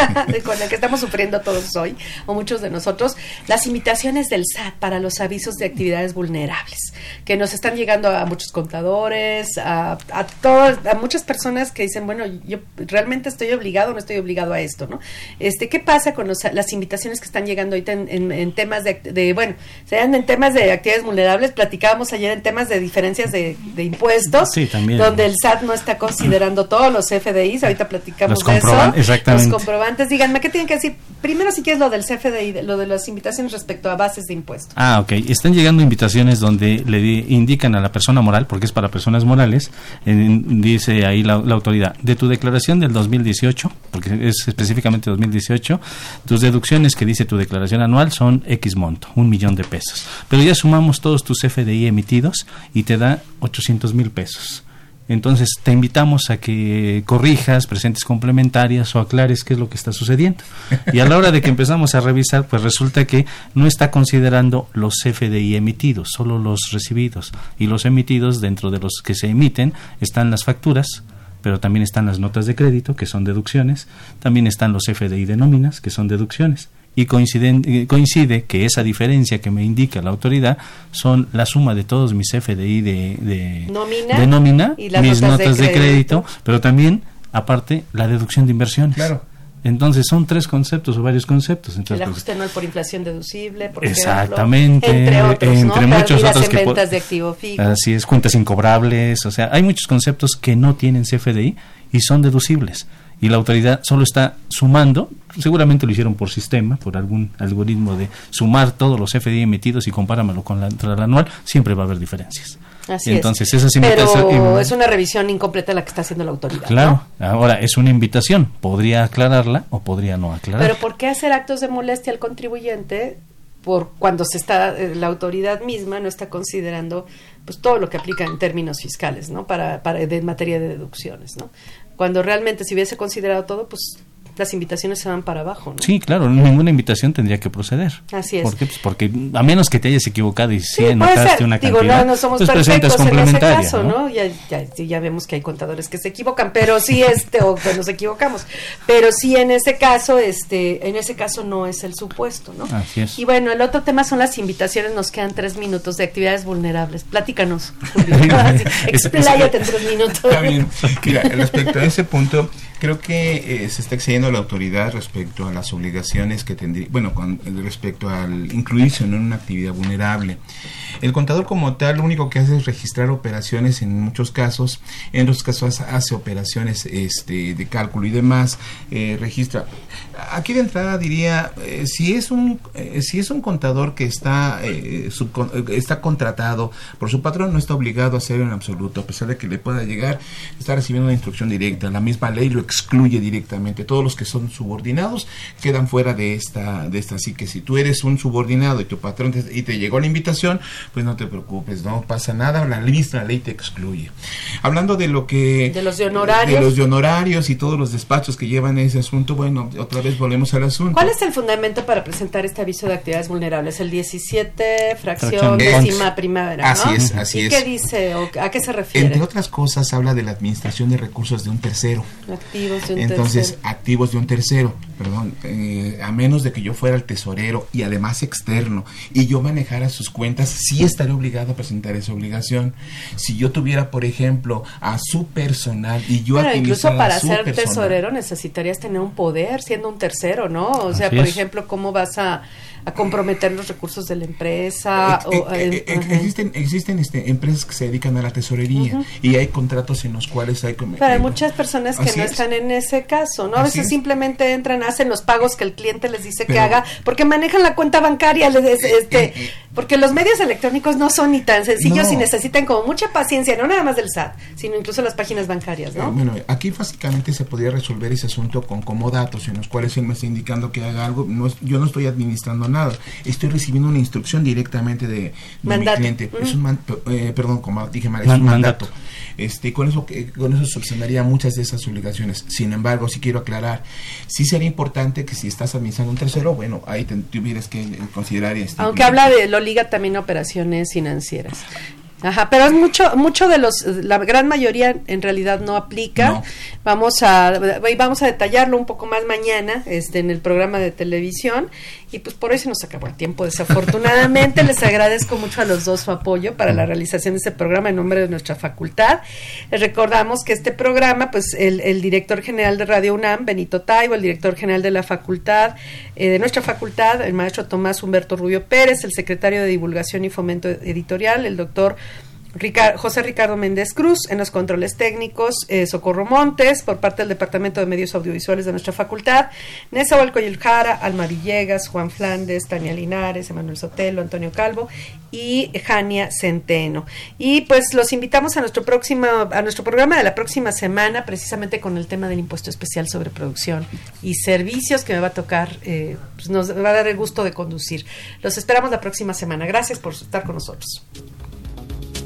con el que estamos sufriendo todos hoy, o muchos de nosotros, las invitaciones del SAT para los avisos de actividades vulnerables, que nos están llegando a muchos contadores, a, a, todos, a muchas personas que dicen, bueno, yo realmente estoy obligado o no estoy obligado a esto, ¿no? Este, ¿qué pasa con las invitaciones que están llegando ahorita en, temas de, bueno, sean en temas de actividades vulnerables, platicábamos ayer en temas de diferencias de, impuestos, donde el SAT no está considerando todos los FDIs, ahorita platicamos de eso, exactamente. los comprobantes, díganme, ¿qué tienen que decir? Primero si quieres lo del CFDI, lo de las invitaciones respecto a bases de impuestos. Ah, ok, están llegando invitaciones donde le indican a la persona moral, porque es para personas morales, dice ahí la, la autoridad, de tu declaración del 2000 2018, porque es específicamente 2018, tus deducciones que dice tu declaración anual son X monto, un millón de pesos. Pero ya sumamos todos tus FDI emitidos y te da 800 mil pesos. Entonces te invitamos a que corrijas, presentes complementarias o aclares qué es lo que está sucediendo. Y a la hora de que empezamos a revisar, pues resulta que no está considerando los FDI emitidos, solo los recibidos. Y los emitidos, dentro de los que se emiten, están las facturas, pero también están las notas de crédito, que son deducciones, también están los FDI de nóminas, que son deducciones, y eh, coincide que esa diferencia que me indica la autoridad son la suma de todos mis FDI de, de nómina, y mis notas, de, crédito, pero también, aparte, la deducción de inversión Claro. Entonces son tres conceptos o varios conceptos. Entonces, el ajuste anual por inflación deducible, por exactamente, entre, otros, entre muchos otros que ventas de activo fijo. Así es, cuentas incobrables, o sea, hay muchos conceptos que no tienen CFDI y son deducibles. Y la autoridad solo está sumando, seguramente lo hicieron por sistema, por algún algoritmo de sumar todos los CFDI emitidos y compáramelo con la entrada anual, siempre va a haber diferencias. Así Entonces, es. Pero es una revisión incompleta la que está haciendo la autoridad. Claro, ahora es una invitación. Podría aclararla o podría no aclararla. Pero ¿por qué hacer actos de molestia al contribuyente por cuando se está eh, la autoridad misma no está considerando pues todo lo que aplica en términos fiscales, ¿no? Para, para de materia de deducciones, ¿no? Cuando realmente si hubiese considerado todo, pues las invitaciones se van para abajo. ¿no? Sí, claro, ninguna invitación tendría que proceder. Así es. ¿Por qué? Pues porque a menos que te hayas equivocado y si Sí, anotaste ser. una Digo, cantidad, no, no somos pues presentas perfectos en ese caso, ¿no? ¿no? Ya, ya, sí, ya vemos que hay contadores que se equivocan, pero sí, este, o que nos equivocamos. Pero sí, en ese caso, este, en ese caso no es el supuesto, ¿no? Así es. Y bueno, el otro tema son las invitaciones. Nos quedan tres minutos de actividades vulnerables. Platícanos, Julio. Expláyate en tres minutos. Está bien. Mira, respecto a ese punto, creo que eh, se está excediendo la autoridad respecto a las obligaciones que tendría, bueno, con respecto al incluirse en una actividad vulnerable. El contador como tal lo único que hace es registrar operaciones en muchos casos, en otros casos hace operaciones este, de cálculo y demás, eh, registra. Aquí de entrada diría, eh, si es un si es un contador que está eh, está contratado por su patrón no está obligado a hacerlo en absoluto, a pesar de que le pueda llegar, está recibiendo una instrucción directa. La misma ley lo excluye directamente. Todos los que son subordinados quedan fuera de esta de esta. Así que si tú eres un subordinado y tu patrón te, y te llegó la invitación, pues no te preocupes, no pasa nada. La misma ley te excluye. Hablando de lo que De los de honorarios. de los de honorarios y todos los despachos que llevan ese asunto, bueno, otra vez volvemos al asunto. ¿Cuál es el fundamento para presentar este aviso de actividades vulnerables? El 17, fracción décima ¿no? Así es, así ¿Y es. qué dice o a qué se refiere? Entre otras cosas, habla de la administración de recursos de un tercero. Activos de un Entonces, tercero. activos de un tercero, perdón, eh, a menos de que yo fuera el tesorero y además externo y yo manejara sus cuentas, sí estaré obligado a presentar esa obligación. Si yo tuviera, por ejemplo, a su personal y yo Bueno, incluso para su ser personal, tesorero necesitarías tener un poder siendo un tercero, ¿no? O sea, Así por es. ejemplo, ¿cómo vas a, a comprometer los recursos de la empresa? Eh, o, eh, eh, eh, existen existen este, empresas que se dedican a la tesorería y hay contratos en los cuales hay Pero hay muchas personas que no es. En ese caso, ¿no? A veces es. simplemente entran, hacen los pagos que el cliente les dice que haga, porque manejan la cuenta bancaria, les- es- este, porque los medios electrónicos no son ni tan sencillos No. y necesitan como mucha paciencia, no nada más del SAT, sino incluso las páginas bancarias, Eh, ¿no? Bueno, aquí básicamente se podría resolver ese asunto con comodatos en los cuales él me está indicando que haga algo. No es- yo no estoy administrando nada, estoy recibiendo una instrucción directamente de, de mi cliente. Es un man- eh, perdón, como dije mal, es Man- un mandato. mandato. Este, con eso que- con eso subsanaría muchas de esas obligaciones. Sin embargo, sí quiero aclarar, sí sería importante que si estás administrando un tercero, bueno, ahí te- tuvieras que eh, considerar este Aunque habla de, lo liga también a operaciones financieras. Ajá, pero es mucho, mucho de los, la gran mayoría en realidad no aplica. No. Vamos a, vamos a detallarlo un poco más mañana, este, en el programa de televisión. Y pues por hoy se nos acabó el tiempo, desafortunadamente. Les agradezco mucho a los dos su apoyo para la realización de este programa en nombre de nuestra facultad. Les recordamos que este programa, pues el, el director general de Radio UNAM, Benito Taibo, el director general de la facultad, eh, de nuestra facultad, el maestro Tomás Humberto Rubio Pérez, el secretario de Divulgación y Fomento Editorial, el doctor José Ricardo Méndez Cruz, en los controles técnicos, eh, Socorro Montes, por parte del Departamento de Medios Audiovisuales de nuestra facultad, Nessa Jara, Alma Villegas, Juan Flandes, Tania Linares, Emanuel Sotelo, Antonio Calvo y Jania Centeno. Y pues los invitamos a nuestro próximo, a nuestro programa de la próxima semana, precisamente con el tema del impuesto especial sobre producción y servicios que me va a tocar, eh, pues nos va a dar el gusto de conducir. Los esperamos la próxima semana. Gracias por estar con nosotros.